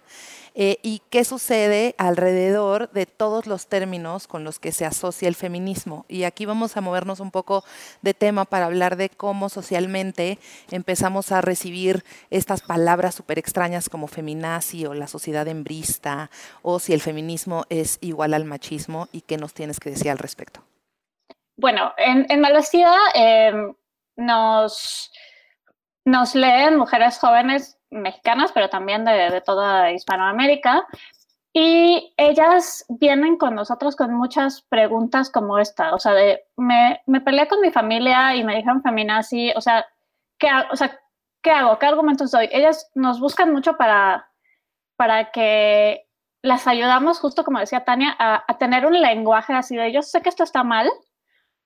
Eh, y qué sucede alrededor de todos los términos con los que se asocia el feminismo. Y aquí vamos a movernos un poco de tema para hablar de cómo socialmente empezamos a recibir estas palabras súper extrañas como feminazi o la sociedad embrista, o si el feminismo es igual al machismo y qué nos tienes que decir al respecto. Bueno, en, en em, nos, nos leen mujeres jóvenes mexicanas, pero también de, de, toda Hispanoamérica. Y ellas vienen con nosotros con muchas preguntas como esta, o sea, de, me, me peleé con mi familia y me dijeron feminazi, o sea, ¿qué, o sea, ¿qué hago? ¿Qué argumentos doy? Ellas nos buscan mucho para, para que las ayudamos, justo como decía Tania, a, tener un lenguaje así de yo sé que esto está mal,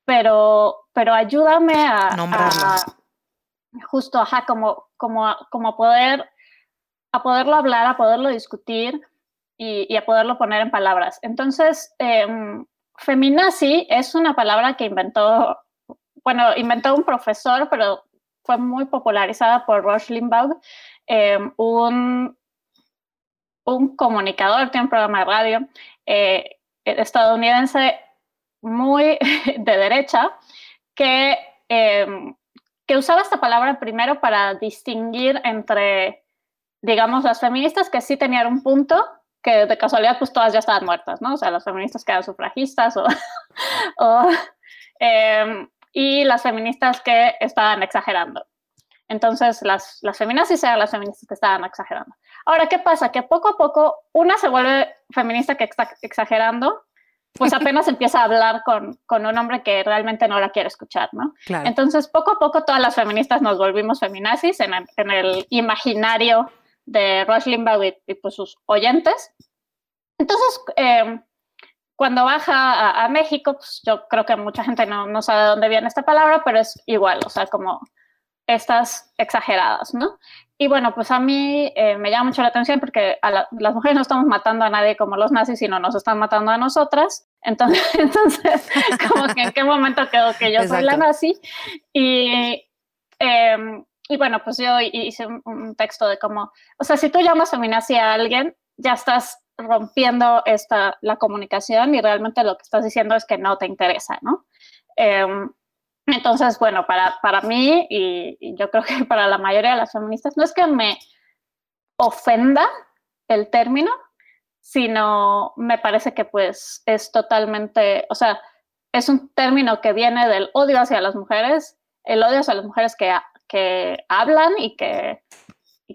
pero, pero ayúdame a, a justo, ajá, como, como, como poder, a poderlo hablar, a poderlo discutir y, y a poderlo poner en palabras. Entonces, eh, feminazi es una palabra que inventó, bueno, inventó un profesor, pero fue muy popularizada por Rush Limbaugh, eh, un, un comunicador, tiene un programa de radio eh, estadounidense muy [LAUGHS] de derecha, que, eh, que usaba esta palabra primero para distinguir entre, digamos, las feministas que sí tenían un punto, que de casualidad pues todas ya estaban muertas, ¿no? O sea, las feministas que eran sufragistas o [LAUGHS] y las feministas que estaban exagerando. Entonces, las, las feministas eran las feministas que estaban exagerando. Ahora, ¿qué pasa? Que poco a poco una se vuelve feminista que está exagerando, pues [LAUGHS] apenas empieza a hablar con, con, un hombre que realmente no la quiere escuchar, ¿no? Entonces, poco a poco todas las feministas nos volvimos feminazis en el, en el imaginario de Rush Limbaugh y, pues sus oyentes. Entonces, eh, cuando baja a, México, pues yo creo que mucha gente no, no, sabe de dónde viene esta palabra, pero es igual, o sea, como estas exageradas, ¿no? Y bueno, pues a mí eh, me llama mucho la atención porque las mujeres no estamos matando a nadie como los nazis, sino nos están matando a nosotras. Entonces, [LAUGHS] entonces como que en qué momento quedó que yo soy la nazi. Y, em, y bueno, pues yo hice un, texto de cómo, o sea, si tú llamas feminazi a alguien, ya estás rompiendo esta, la comunicación y realmente lo que estás diciendo es que no te interesa, ¿no? Em, entonces, bueno, para, para mí y, yo creo que para la mayoría de las feministas, no es que me ofenda el término, sino me parece que pues es totalmente, o sea, es un término que viene del odio hacia las mujeres, el odio hacia las mujeres que, que hablan y que y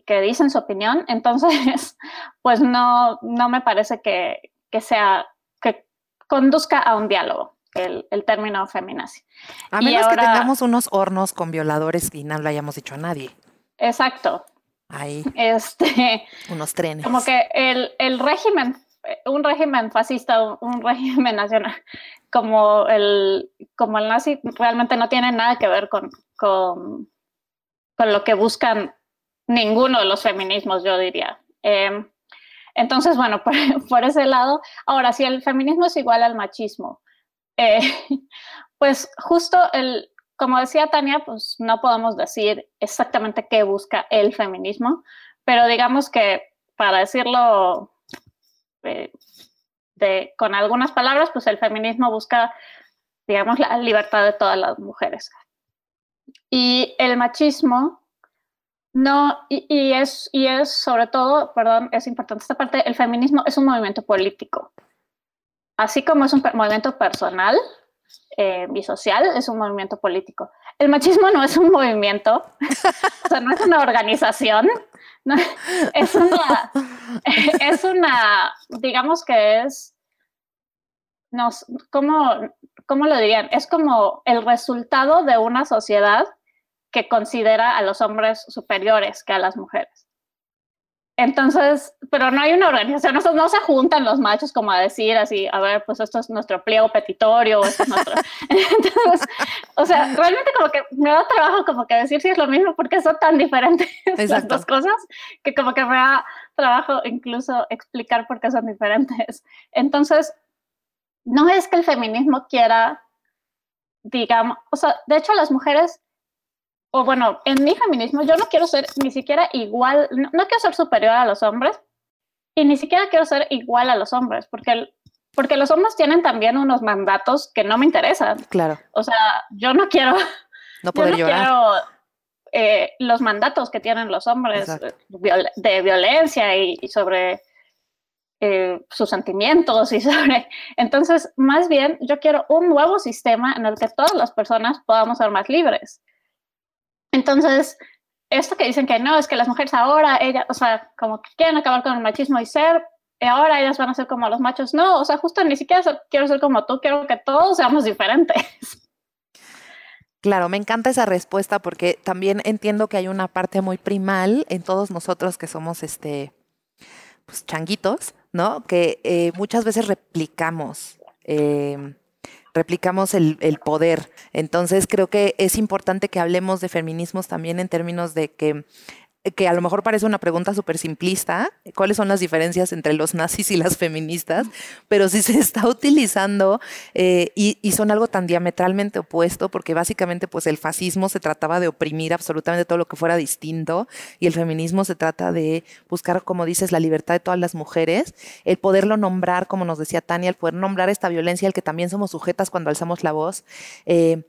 que dicen su opinión, entonces, [LAUGHS] pues no, no me parece que, que sea, que conduzca a un diálogo. El, el, término feminazi. A menos que tengamos unos hornos con violadores y no lo hayamos dicho a nadie. Exacto. Ahí. Este. [LAUGHS] Unos trenes. Como que el, el régimen, un régimen fascista, un, régimen nacional, como el, como el nazi, realmente no tiene nada que ver con, con, con lo que buscan ninguno de los feminismos, yo diría. Em, entonces, bueno, [LAUGHS] por, ese lado, ahora, si el feminismo es igual al machismo, eh, [LAUGHS] pues justo el, como decía Tania, pues no podemos decir exactamente qué busca el feminismo, pero digamos que para decirlo eh, de, con algunas palabras, pues el feminismo busca, digamos, la libertad de todas las mujeres. Y el machismo no, y, es, y es sobre todo, perdón, es importante esta parte, el feminismo es un movimiento político. Así como es un movimiento personal eh, y social, es un movimiento político. El machismo no es un movimiento, o sea, no es una organización, es, una, [LAUGHS] es una, digamos que es, nos, ¿cómo, ¿cómo lo dirían? Es como el resultado de una sociedad que considera a los hombres superiores que a las mujeres. Entonces, pero no hay una organización, no, no, se juntan los machos como a decir así, a ver, pues esto es nuestro pliego petitorio, esto es nuestro... [LAUGHS] Entonces, o sea, realmente como que me da trabajo como que decir si es lo mismo porque son tan diferentes [LAUGHS] las dos cosas, que como que me da trabajo incluso explicar por qué son diferentes. Entonces, no es que el feminismo quiera, digamos, o sea, de hecho las mujeres o bueno, en mi feminismo yo no quiero ser ni siquiera igual, no, quiero ser superior a los hombres y ni siquiera quiero ser igual a los hombres, porque, porque los hombres tienen también unos mandatos que no me interesan. Claro. O sea, yo no quiero... No poder Quiero, eh, los mandatos que tienen los hombres de violencia y, sobre eh, sus sentimientos y [LAUGHS] sobre... Entonces, más bien, yo quiero un nuevo sistema en el que todas las personas podamos ser más libres. Entonces, esto que dicen que no, es que las mujeres ahora, ellas, o sea, como que quieren acabar con el machismo y ser, y ahora ellas van a ser como los machos. No, o sea, justo ni siquiera quiero ser como tú, quiero que todos seamos diferentes. [LAUGHS] Claro, me encanta esa respuesta porque también entiendo que hay una parte muy primal en todos nosotros que somos este, pues changuitos, ¿no? Que eh, muchas veces replicamos. Eh, replicamos el, el, poder. Entonces creo que es importante que hablemos de feminismos también en términos de que que a lo mejor parece una pregunta súper simplista, cuáles son las diferencias entre los nazis y las feministas, pero si se está utilizando eh, y, son algo tan diametralmente opuesto, porque básicamente pues el fascismo se trataba de oprimir absolutamente todo lo que fuera distinto y el feminismo se trata de buscar, como dices, la libertad de todas las mujeres, el poderlo nombrar, como nos decía Tania, el poder nombrar esta violencia al que también somos sujetas cuando alzamos la voz. Eh,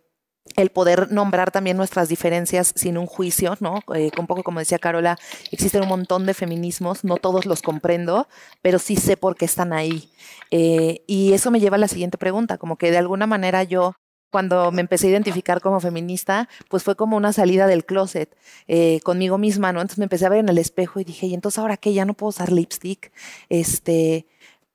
el poder nombrar también nuestras diferencias sin un juicio, ¿no? Eh, un poco como decía Carola, existen un montón de feminismos, no todos los comprendo, pero sí sé por qué están ahí. Eh, y eso me lleva a la siguiente pregunta, como que de alguna manera yo cuando me empecé a identificar como feminista, pues fue como una salida del closet eh, conmigo misma, ¿no? Entonces me empecé a ver en el espejo y dije, ¿y entonces ahora qué? Ya no puedo usar lipstick. Este,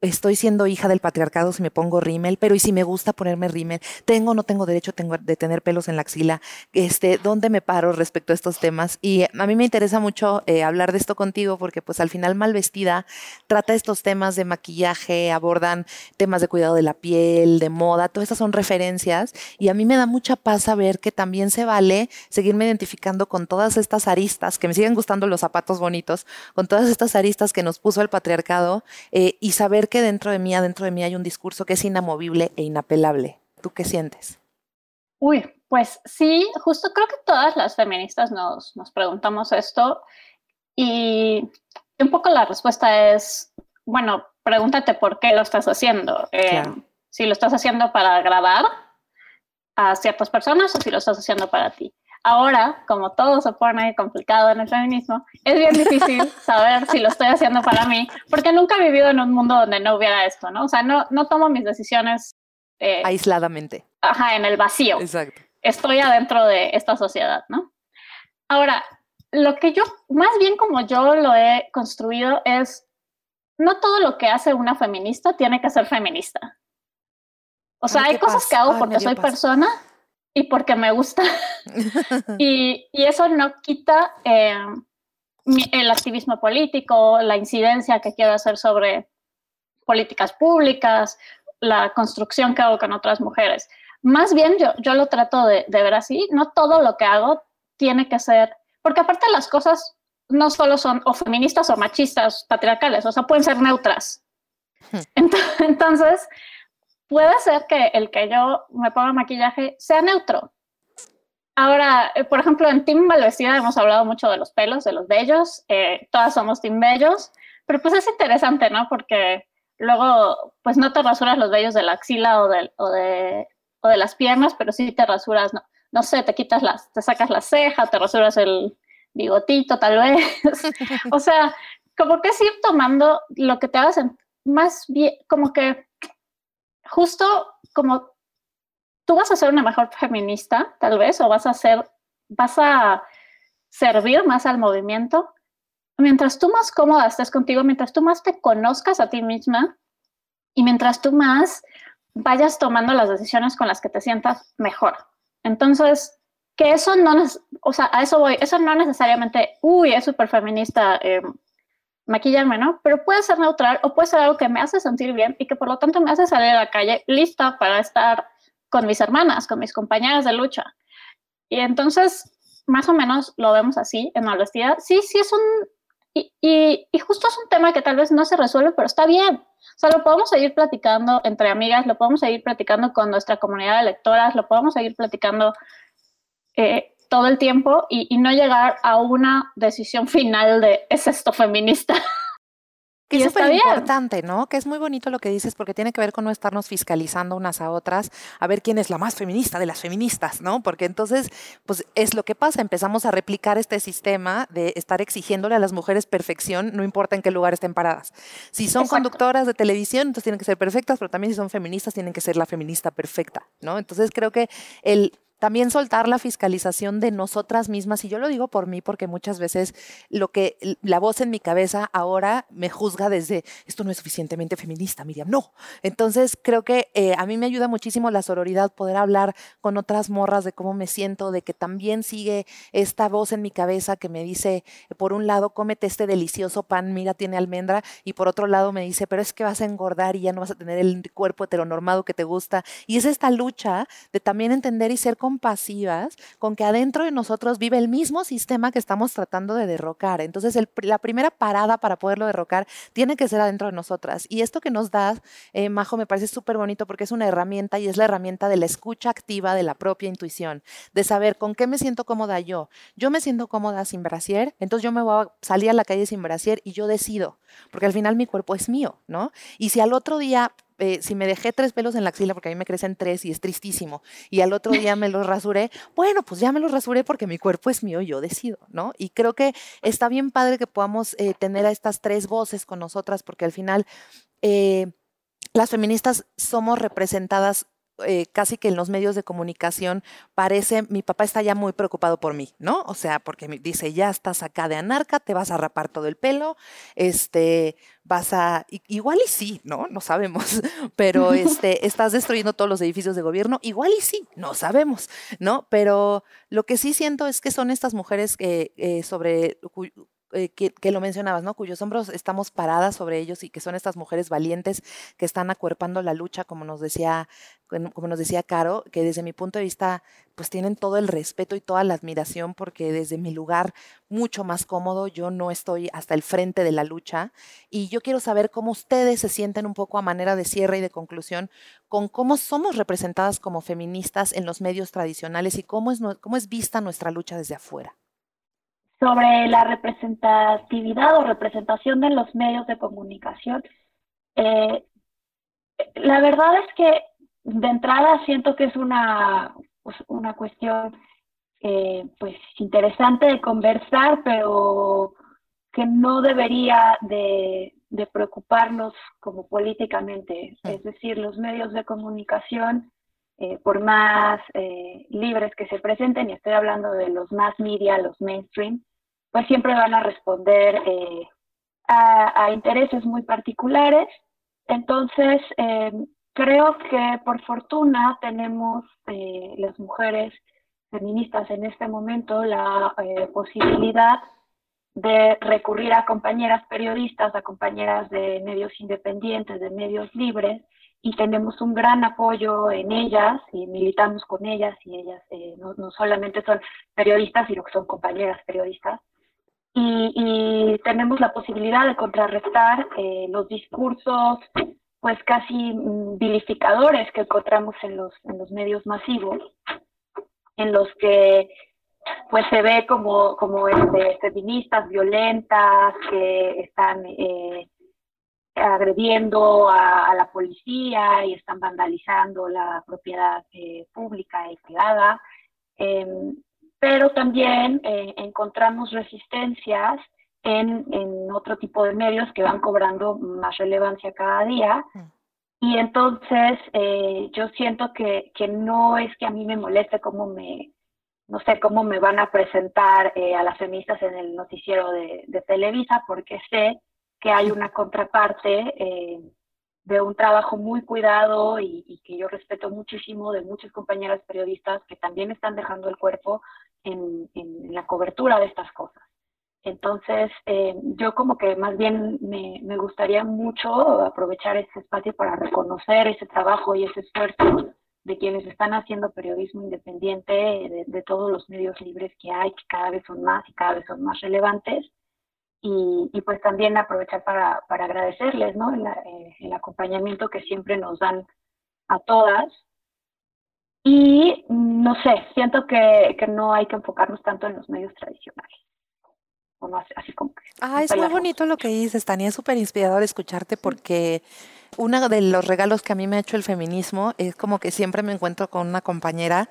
estoy siendo hija del patriarcado si me pongo rímel, pero y si me gusta ponerme rímel, tengo o no tengo derecho tengo, de tener pelos en la axila, este, ¿dónde me paro respecto a estos temas? Y a mí me interesa mucho eh, hablar de esto contigo porque pues al final mal vestida trata estos temas de maquillaje, abordan temas de cuidado de la piel, de moda, todas estas son referencias. Y a mí me da mucha paz saber que también se vale seguirme identificando con todas estas aristas, que me siguen gustando los zapatos bonitos, con todas estas aristas que nos puso el patriarcado eh, y saber que dentro de mí, adentro de mí hay un discurso que es inamovible e inapelable. ¿Tú qué sientes? Uy, pues sí, justo creo que todas las feministas nos, nos preguntamos esto y un poco la respuesta es, bueno, pregúntate por qué lo estás haciendo. Eh, si lo estás haciendo para agradar a ciertas personas o si lo estás haciendo para ti. Ahora, como todo se pone complicado en el feminismo, es bien difícil [LAUGHS] saber si lo estoy haciendo para mí, porque nunca he vivido en un mundo donde no hubiera esto, ¿no? O sea, no, no tomo mis decisiones eh, aisladamente. Ajá, en el vacío. Exacto. Estoy adentro de esta sociedad, ¿no? Ahora, lo que yo, más bien como yo lo he construido es, no todo lo que hace una feminista tiene que ser feminista. O sea, hay cosas que hago porque soy persona y porque me gusta. [LAUGHS] y, y, eso no quita eh, el activismo político, la incidencia que quiero hacer sobre políticas públicas, la construcción que hago con otras mujeres. Más bien yo, yo lo trato de, de ver así, no todo lo que hago tiene que ser, porque aparte las cosas no solo son o feministas o machistas, patriarcales, o sea, pueden ser neutras. Hmm. [LAUGHS] Entonces, puede ser que el que yo me ponga maquillaje sea neutro. Ahora, eh, por ejemplo, en Team Malvestida hemos hablado mucho de los pelos, de los vellos, eh, todas somos Team Bellos, pero pues es interesante, ¿no? Porque luego, pues no te rasuras los vellos de la axila o de, o de, o de las piernas, pero sí te rasuras, no, no sé, te quitas las, te sacas la ceja, te rasuras el bigotito tal vez. [LAUGHS] o sea, como que es ir tomando lo que te haga más bien, como que justo como tú vas a ser una mejor feminista, tal vez, o vas a ser, vas a servir más al movimiento, mientras tú más cómoda estés contigo, mientras tú más te conozcas a ti misma y mientras tú más vayas tomando las decisiones con las que te sientas mejor. Entonces, que eso no, o sea, a eso voy, eso no necesariamente, uy, es súper feminista, eh, maquillarme, ¿no? Pero puede ser neutral o puede ser algo que me hace sentir bien y que por lo tanto me hace salir a la calle lista para estar con mis hermanas, con mis compañeras de lucha. Y entonces, más o menos lo vemos así en la vestida. Sí, sí es un... Y, y, justo es un tema que tal vez no se resuelve, pero está bien. O sea, lo podemos seguir platicando entre amigas, lo podemos seguir platicando con nuestra comunidad de lectoras, lo podemos seguir platicando eh, todo el tiempo y, no llegar a una decisión final de ¿es esto feminista? Que es súper importante, ¿no? Que es muy bonito lo que dices porque tiene que ver con no estarnos fiscalizando unas a otras, a ver quién es la más feminista de las feministas, ¿no? Porque entonces, pues es lo que pasa, empezamos a replicar este sistema de estar exigiéndole a las mujeres perfección, no importa en qué lugar estén paradas. Si son conductoras de televisión, entonces tienen que ser perfectas, pero también si son feministas, tienen que ser la feminista perfecta, ¿no? Entonces creo que el también soltar la fiscalización de nosotras mismas, y yo lo digo por mí porque muchas veces lo que la voz en mi cabeza ahora me juzga desde esto no es suficientemente feminista, Miriam, no. Entonces creo que eh, a mí me ayuda muchísimo la sororidad, poder hablar con otras morras de cómo me siento, de que también sigue esta voz en mi cabeza que me dice, por un lado, cómete este delicioso pan, mira, tiene almendra, y por otro lado me dice, pero es que vas a engordar y ya no vas a tener el cuerpo heteronormado que te gusta. Y es esta lucha de también entender y ser compasivas con que adentro de nosotros vive el mismo sistema que estamos tratando de derrocar. Entonces, la primera parada para poderlo derrocar tiene que ser adentro de nosotras. Y esto que nos da, eh, Majo, me parece súper bonito porque es una herramienta y es la herramienta de la escucha activa de la propia intuición, de saber con qué me siento cómoda yo. Yo me siento cómoda sin brasier, entonces yo me voy a salir a la calle sin brasier y yo decido, porque al final mi cuerpo es mío, ¿no? Y si al otro día eh, si me dejé tres pelos en la axila, porque a mí me crecen tres y es tristísimo, y al otro día me los rasuré, bueno, pues ya me los rasuré porque mi cuerpo es mío, yo decido, ¿no? Y creo que está bien padre que podamos eh, tener a estas tres voces con nosotras, porque al final eh, las feministas somos representadas eh, casi que en los medios de comunicación parece, mi papá está ya muy preocupado por mí, ¿no? O sea, porque me dice, ya estás acá de anarca, te vas a rapar todo el pelo, este, vas a, igual y sí, ¿no? No sabemos, [LAUGHS] pero este, estás destruyendo todos los edificios de gobierno, igual y sí, no sabemos, ¿no? Pero lo que sí siento es que son estas mujeres que eh, sobre eh, que, lo mencionabas, ¿no? Cuyos hombros estamos paradas sobre ellos y que son estas mujeres valientes que están acuerpando la lucha, como nos decía, como nos decía Caro, que desde mi punto de vista, pues tienen todo el respeto y toda la admiración, porque desde mi lugar mucho más cómodo, yo no estoy hasta el frente de la lucha. Y yo quiero saber cómo ustedes se sienten un poco a manera de cierre y de conclusión con cómo somos representadas como feministas en los medios tradicionales y cómo es, cómo es vista nuestra lucha desde afuera sobre la representatividad o representación de los medios de comunicación. Eh, la verdad es que de entrada siento que es una, pues, una cuestión eh, pues interesante de conversar, pero que no debería de, preocuparnos como políticamente. Es decir, los medios de comunicación, eh, por más libres que se presenten, y estoy hablando de los más media, los mainstream, pues siempre van a responder eh, a, intereses muy particulares. Entonces, eh, creo que por fortuna tenemos eh, las mujeres feministas en este momento la posibilidad de recurrir a compañeras periodistas, a compañeras de medios independientes, de medios libres, y tenemos un gran apoyo en ellas y militamos con ellas y ellas no, no, solamente son periodistas, sino que son compañeras periodistas. Y, tenemos la posibilidad de contrarrestar eh, los discursos pues casi mm, vilificadores que encontramos en los, en los medios masivos, en los que pues se ve como, como este, feministas violentas que están eh, agrediendo a, la policía y están vandalizando la propiedad eh, pública y privada. Em, pero también eh, encontramos resistencias en, en, otro tipo de medios que van cobrando más relevancia cada día. Mm. Y entonces eh, yo siento que, que, no es que a mí me moleste cómo me, no sé, cómo me van a presentar eh, a las feministas en el noticiero de, de, Televisa, porque sé que hay una contraparte de un trabajo muy cuidado y, que yo respeto muchísimo de muchas compañeras periodistas que también están dejando el cuerpo en, la cobertura de estas cosas. Entonces, eh, yo como que más bien me, gustaría mucho aprovechar este espacio para reconocer ese trabajo y ese esfuerzo de quienes están haciendo periodismo independiente, de, de todos los medios libres que hay, que cada vez son más y cada vez son más relevantes y, pues también aprovechar para, agradecerles ¿no? Eh, el, acompañamiento que siempre nos dan a todas. Y no sé, siento que, no hay que enfocarnos tanto en los medios tradicionales. así, como ah, es muy bonito lo que dices, Tania. Es súper inspirador escucharte porque uno de los regalos que a mí me ha hecho el feminismo es como que siempre me encuentro con una compañera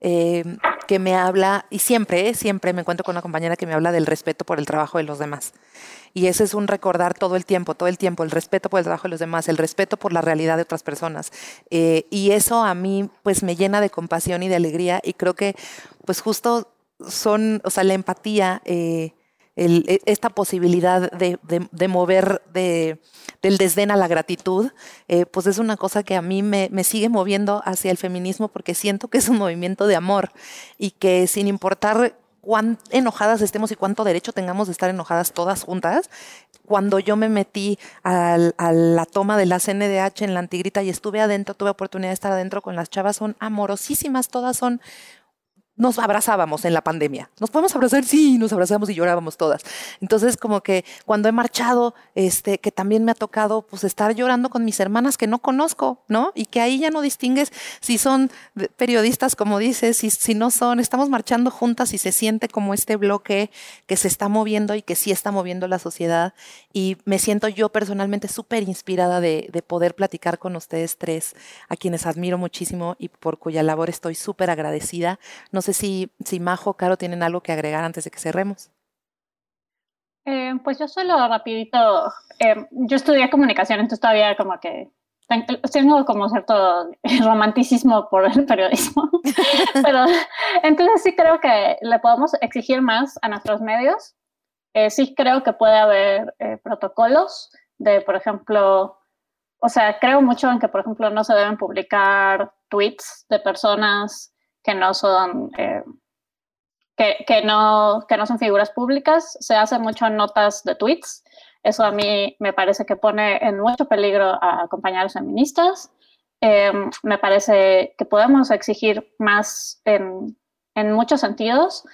eh, que me habla, y siempre, siempre me encuentro con una compañera que me habla del respeto por el trabajo de los demás. Y ese es un recordar todo el tiempo, todo el tiempo, el respeto por el trabajo de los demás, el respeto por la realidad de otras personas. Eh, y eso a mí pues me llena de compasión y de alegría y creo que pues justo son, o sea, la empatía, eh, e, esta posibilidad de, mover de, del desdén a la gratitud, eh, pues es una cosa que a mí me, sigue moviendo hacia el feminismo porque siento que es un movimiento de amor y que sin importar cuán enojadas estemos y cuánto derecho tengamos de estar enojadas todas juntas, cuando yo me metí a la toma de la CNDH en la Antigrita y estuve adentro, tuve oportunidad de estar adentro con las chavas, son amorosísimas, todas son nos abrazábamos en la pandemia. ¿Nos podemos abrazar? Sí, nos abrazamos y llorábamos todas. Entonces, como que cuando he marchado, este, que también me ha tocado, pues, estar llorando con mis hermanas que no conozco, ¿no? Y que ahí ya no distingues si son periodistas, como dices, si, si no son. Estamos marchando juntas y se siente como este bloque que se está moviendo y que sí está moviendo la sociedad. Y me siento yo personalmente súper inspirada de, de poder platicar con ustedes tres, a quienes admiro muchísimo y por cuya labor estoy súper agradecida. Nos sé si, si Majo Caro tienen algo que agregar antes de que cerremos. Eh, pues yo solo rapidito, eh, yo estudié comunicación, entonces todavía como que tengo como cierto [LAUGHS] romanticismo por el periodismo, [LAUGHS] pero entonces sí creo que le podemos exigir más a nuestros medios. Eh, sí creo que puede haber eh, protocolos de, por ejemplo, o sea, creo mucho en que, por ejemplo, no se deben publicar tweets de personas que no son, eh, que, que, no, que no son figuras públicas. Se hace mucho notas de tweets eso a mí me parece que pone en mucho peligro a compañeros feministas. Em, me parece que podemos exigir más en, en muchos sentidos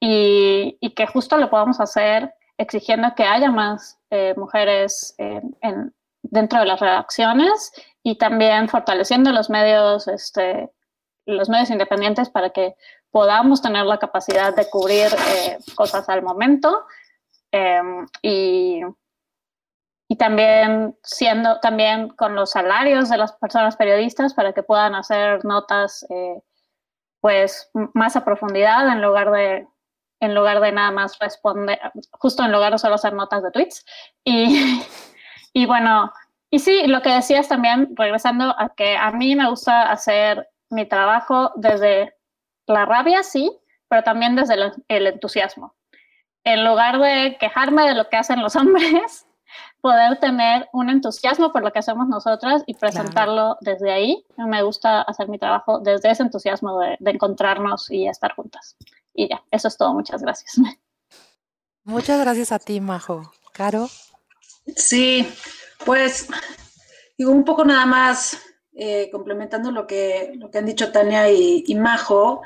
y, y, que justo lo podamos hacer exigiendo que haya más eh, mujeres en, dentro de las redacciones y también fortaleciendo los medios, este, los medios independientes para que podamos tener la capacidad de cubrir eh, cosas al momento em, y, y también siendo también con los salarios de las personas periodistas para que puedan hacer notas eh, pues más a profundidad en lugar de en lugar de nada más responder justo en lugar de solo hacer notas de tweets. Y, [LAUGHS] y bueno y sí lo que decías también regresando a que a mí me gusta hacer mi trabajo desde la rabia sí pero también desde el, el entusiasmo en lugar de quejarme de lo que hacen los [LAUGHS] hombres poder tener un entusiasmo por lo que hacemos nosotras y presentarlo desde ahí. Me gusta hacer mi trabajo desde ese entusiasmo de, encontrarnos y estar juntas. Y ya, eso es todo. Muchas gracias. [LAUGHS] Muchas gracias a ti, Majo. Caro. Sí, pues digo un poco nada más eh, complementando lo que, lo que han dicho Tania y, Majo,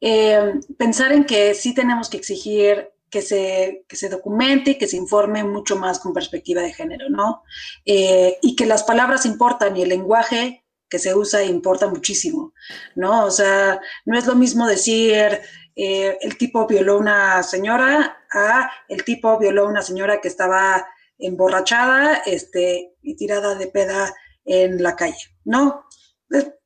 eh, pensar en que sí tenemos que exigir que se, que se documente y que se informe mucho más con perspectiva de género, ¿no? Eh, y que las palabras importan y el lenguaje que se usa importa muchísimo, ¿no? O sea, no es lo mismo decir el tipo violó una señora a el tipo violó una señora que estaba emborrachada este, y tirada de peda en la calle, ¿no?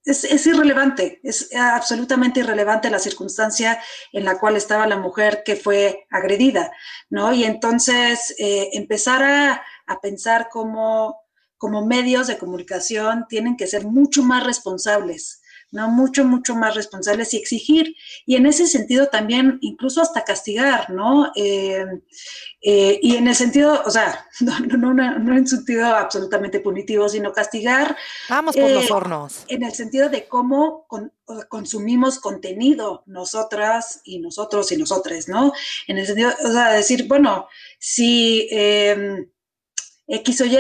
es, irrelevante, es absolutamente irrelevante la circunstancia en la cual estaba la mujer que fue agredida, ¿no? Y entonces eh, empezar a, a pensar como, como medios de comunicación tienen que ser mucho más responsables, ¿no? Mucho, mucho más responsables y exigir. Y en ese sentido también, incluso hasta castigar, ¿no? Eh, eh, y en el sentido, o sea, [LAUGHS] no, no, no, en sentido absolutamente punitivo, sino castigar. Vamos por los eh, hornos. En el sentido de cómo consumimos contenido nosotras y nosotros y nosotres, ¿no? En el sentido, o sea, decir, bueno, si X o Y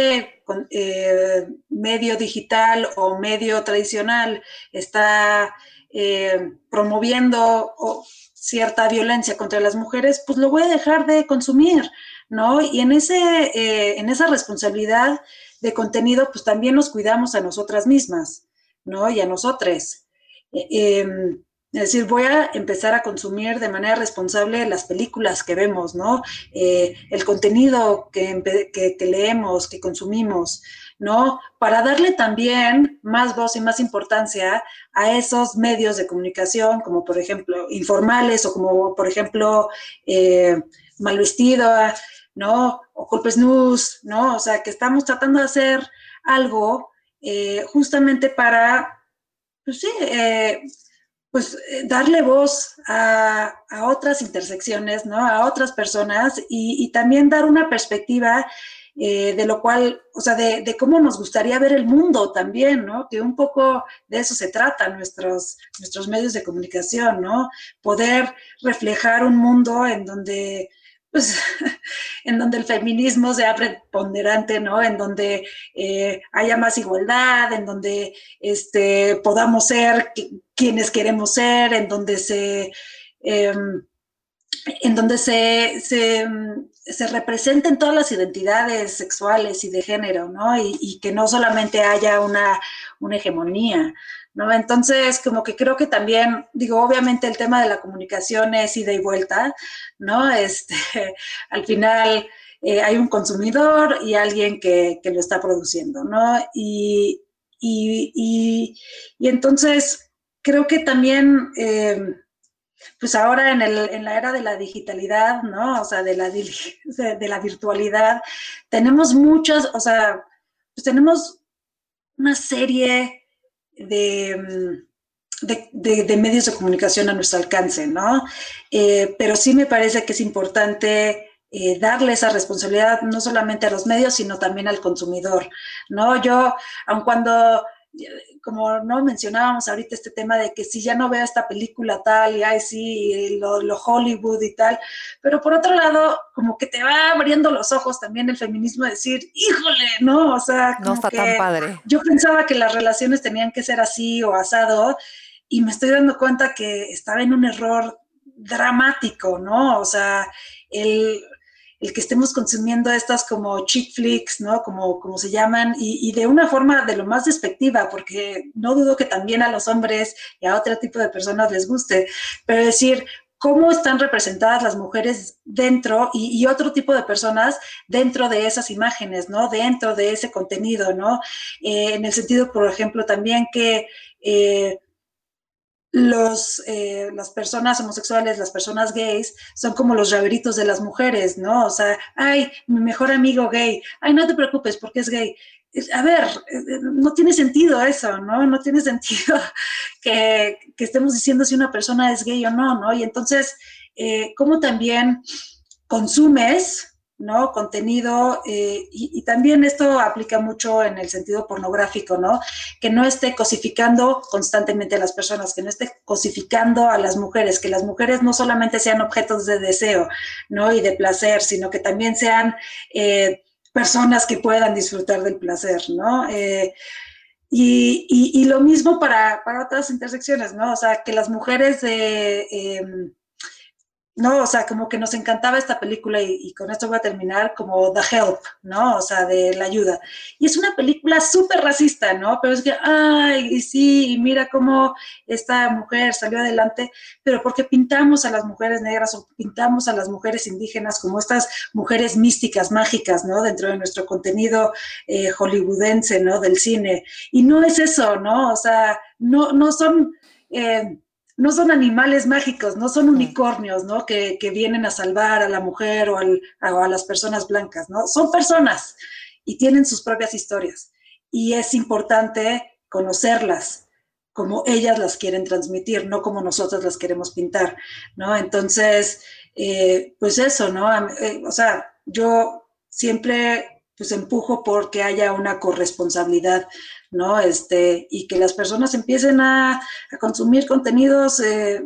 eh, medio digital o medio tradicional está eh, promoviendo cierta violencia contra las mujeres, pues lo voy a dejar de consumir, ¿no? Y en, ese, eh, en esa responsabilidad de contenido, pues también nos cuidamos a nosotras mismas, ¿no? Y a nosotros. Em, es decir, voy a empezar a consumir de manera responsable las películas que vemos, ¿no? Eh, el contenido que, leemos, que consumimos, ¿no? Para darle también más voz y más importancia a esos medios de comunicación, como por ejemplo informales o como por ejemplo eh, mal vestido, ¿no? O Culpes News, ¿no? O sea, que estamos tratando de hacer algo eh, justamente para, pues sí, pues eh, darle voz a, otras intersecciones, ¿no? A otras personas y, también dar una perspectiva eh, de lo cual, o sea, de, cómo nos gustaría ver el mundo también, ¿no? Que un poco de eso se trata nuestros, nuestros medios de comunicación, ¿no? Poder reflejar un mundo en donde pues, [LAUGHS] en donde el feminismo sea preponderante, ¿no? En donde eh, haya más igualdad, en donde este, podamos ser quienes queremos ser, en donde se... Em, en donde se, se, representen todas las identidades sexuales y de género, ¿no? Y, que no solamente haya una, una hegemonía, ¿no? Entonces, como que creo que también, digo, obviamente el tema de la comunicación es ida y vuelta, ¿no? Este, [LAUGHS] al final eh, hay un consumidor y alguien que, lo está produciendo, ¿no? Y, entonces creo que también, eh, pues ahora en, el, en, la era de la digitalidad, ¿no? O sea, de la, [LAUGHS] de la virtualidad, tenemos muchas, o sea, pues tenemos una serie de, mm, de, medios de comunicación a nuestro alcance, ¿no? Eh, pero sí me parece que es importante eh, darle esa responsabilidad no solamente a los medios, sino también al consumidor, ¿no? Yo, aun cuando como no mencionábamos ahorita este tema de que si ya no veo esta película tal y ay sí, lo, Hollywood y tal, pero por otro lado, como que te va abriendo los ojos también el feminismo de decir, híjole, ¿no? O sea, no está tan padre. Yo pensaba que las relaciones tenían que ser así o asado y me estoy dando cuenta que estaba en un error dramático, ¿no? O sea, el, el que estemos consumiendo estas como chick flicks, ¿no? Como, como se llaman, y, de una forma de lo más despectiva, porque no dudo que también a los hombres y a otro tipo de personas les guste, pero decir, cómo están representadas las mujeres dentro y, otro tipo de personas dentro de esas imágenes, ¿no? Dentro de ese contenido, ¿no? Eh, en el sentido, por ejemplo, también que... Eh, los, eh, las personas homosexuales, las personas gays, son como los llaveritos de las mujeres, ¿no? O sea, ay, mi mejor amigo gay, ay, no te preocupes porque es gay. A ver, eh, eh, no tiene sentido eso, ¿no? No tiene [LAUGHS] sentido que, que estemos diciendo si una persona es gay o no, ¿no? Y entonces, ¿cómo también consumes ¿no? Contenido, eh, y, también esto aplica mucho en el sentido pornográfico, ¿no? Que no esté cosificando constantemente a las personas, que no esté cosificando a las mujeres, que las mujeres no solamente sean objetos de deseo, ¿no? Y de placer, sino que también sean eh, personas que puedan disfrutar del placer, ¿no? Eh, y, lo mismo para, para, otras intersecciones, ¿no? O sea, que las mujeres em, no, o sea, como que nos encantaba esta película y, con esto voy a terminar como The Help, ¿no? O sea, de la ayuda. Y es una película súper racista, ¿no? Pero es que, ay, y sí, y mira cómo esta mujer salió adelante, pero porque pintamos a las mujeres negras o pintamos a las mujeres indígenas como estas mujeres místicas, mágicas, ¿no? Dentro de nuestro contenido eh, hollywoodense, ¿no? Del cine. Y no es eso, ¿no? O sea, no, no son... Eh, no son animales mágicos, no son unicornios, ¿no? Que, vienen a salvar a la mujer o a, las personas blancas, ¿no? Son personas y tienen sus propias historias. Y es importante conocerlas como ellas las quieren transmitir, no como nosotros las queremos pintar, ¿no? Entonces, eh, pues eso, ¿no? Eh, o sea, yo siempre pues empujo porque haya una corresponsabilidad ¿no? Este, y que las personas empiecen a, consumir contenidos. Eh,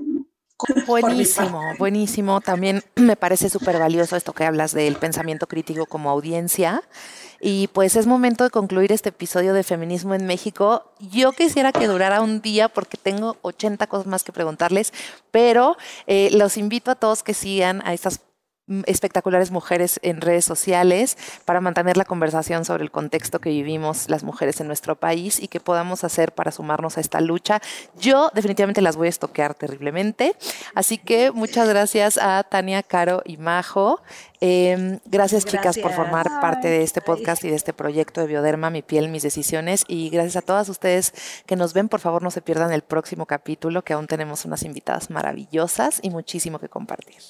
buenísimo, buenísimo. También me parece súper valioso esto que hablas del pensamiento crítico como audiencia. Y pues es momento de concluir este episodio de Feminismo en México. Yo quisiera que durara un día porque tengo 80 cosas más que preguntarles, pero eh, los invito a todos que sigan a estas espectaculares mujeres en redes sociales para mantener la conversación sobre el contexto que vivimos las mujeres en nuestro país y qué podamos hacer para sumarnos a esta lucha. Yo definitivamente las voy a estoquear terriblemente, así que muchas gracias a Tania, Caro y Majo. Em, gracias, chicas por formar parte de este podcast y de este proyecto de Bioderma, Mi piel, mis decisiones. Y gracias a todas ustedes que nos ven. Por favor, no se pierdan el próximo capítulo, que aún tenemos unas invitadas maravillosas y muchísimo que compartir.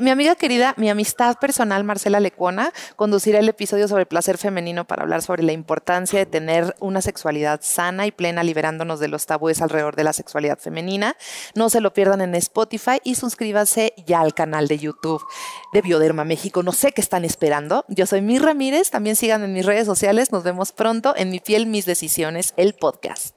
Mi amiga querida, mi amistad personal Marcela Lecuona conducirá el episodio sobre placer femenino para hablar sobre la importancia de tener una sexualidad sana y plena, liberándonos de los tabúes alrededor de la sexualidad femenina. No se lo pierdan en Spotify y suscríbanse ya al canal de YouTube de Bioderma México. No sé qué están esperando. Yo soy Mi Ramírez. También sigan en mis redes sociales. Nos vemos pronto en Mi piel, mis decisiones, el podcast.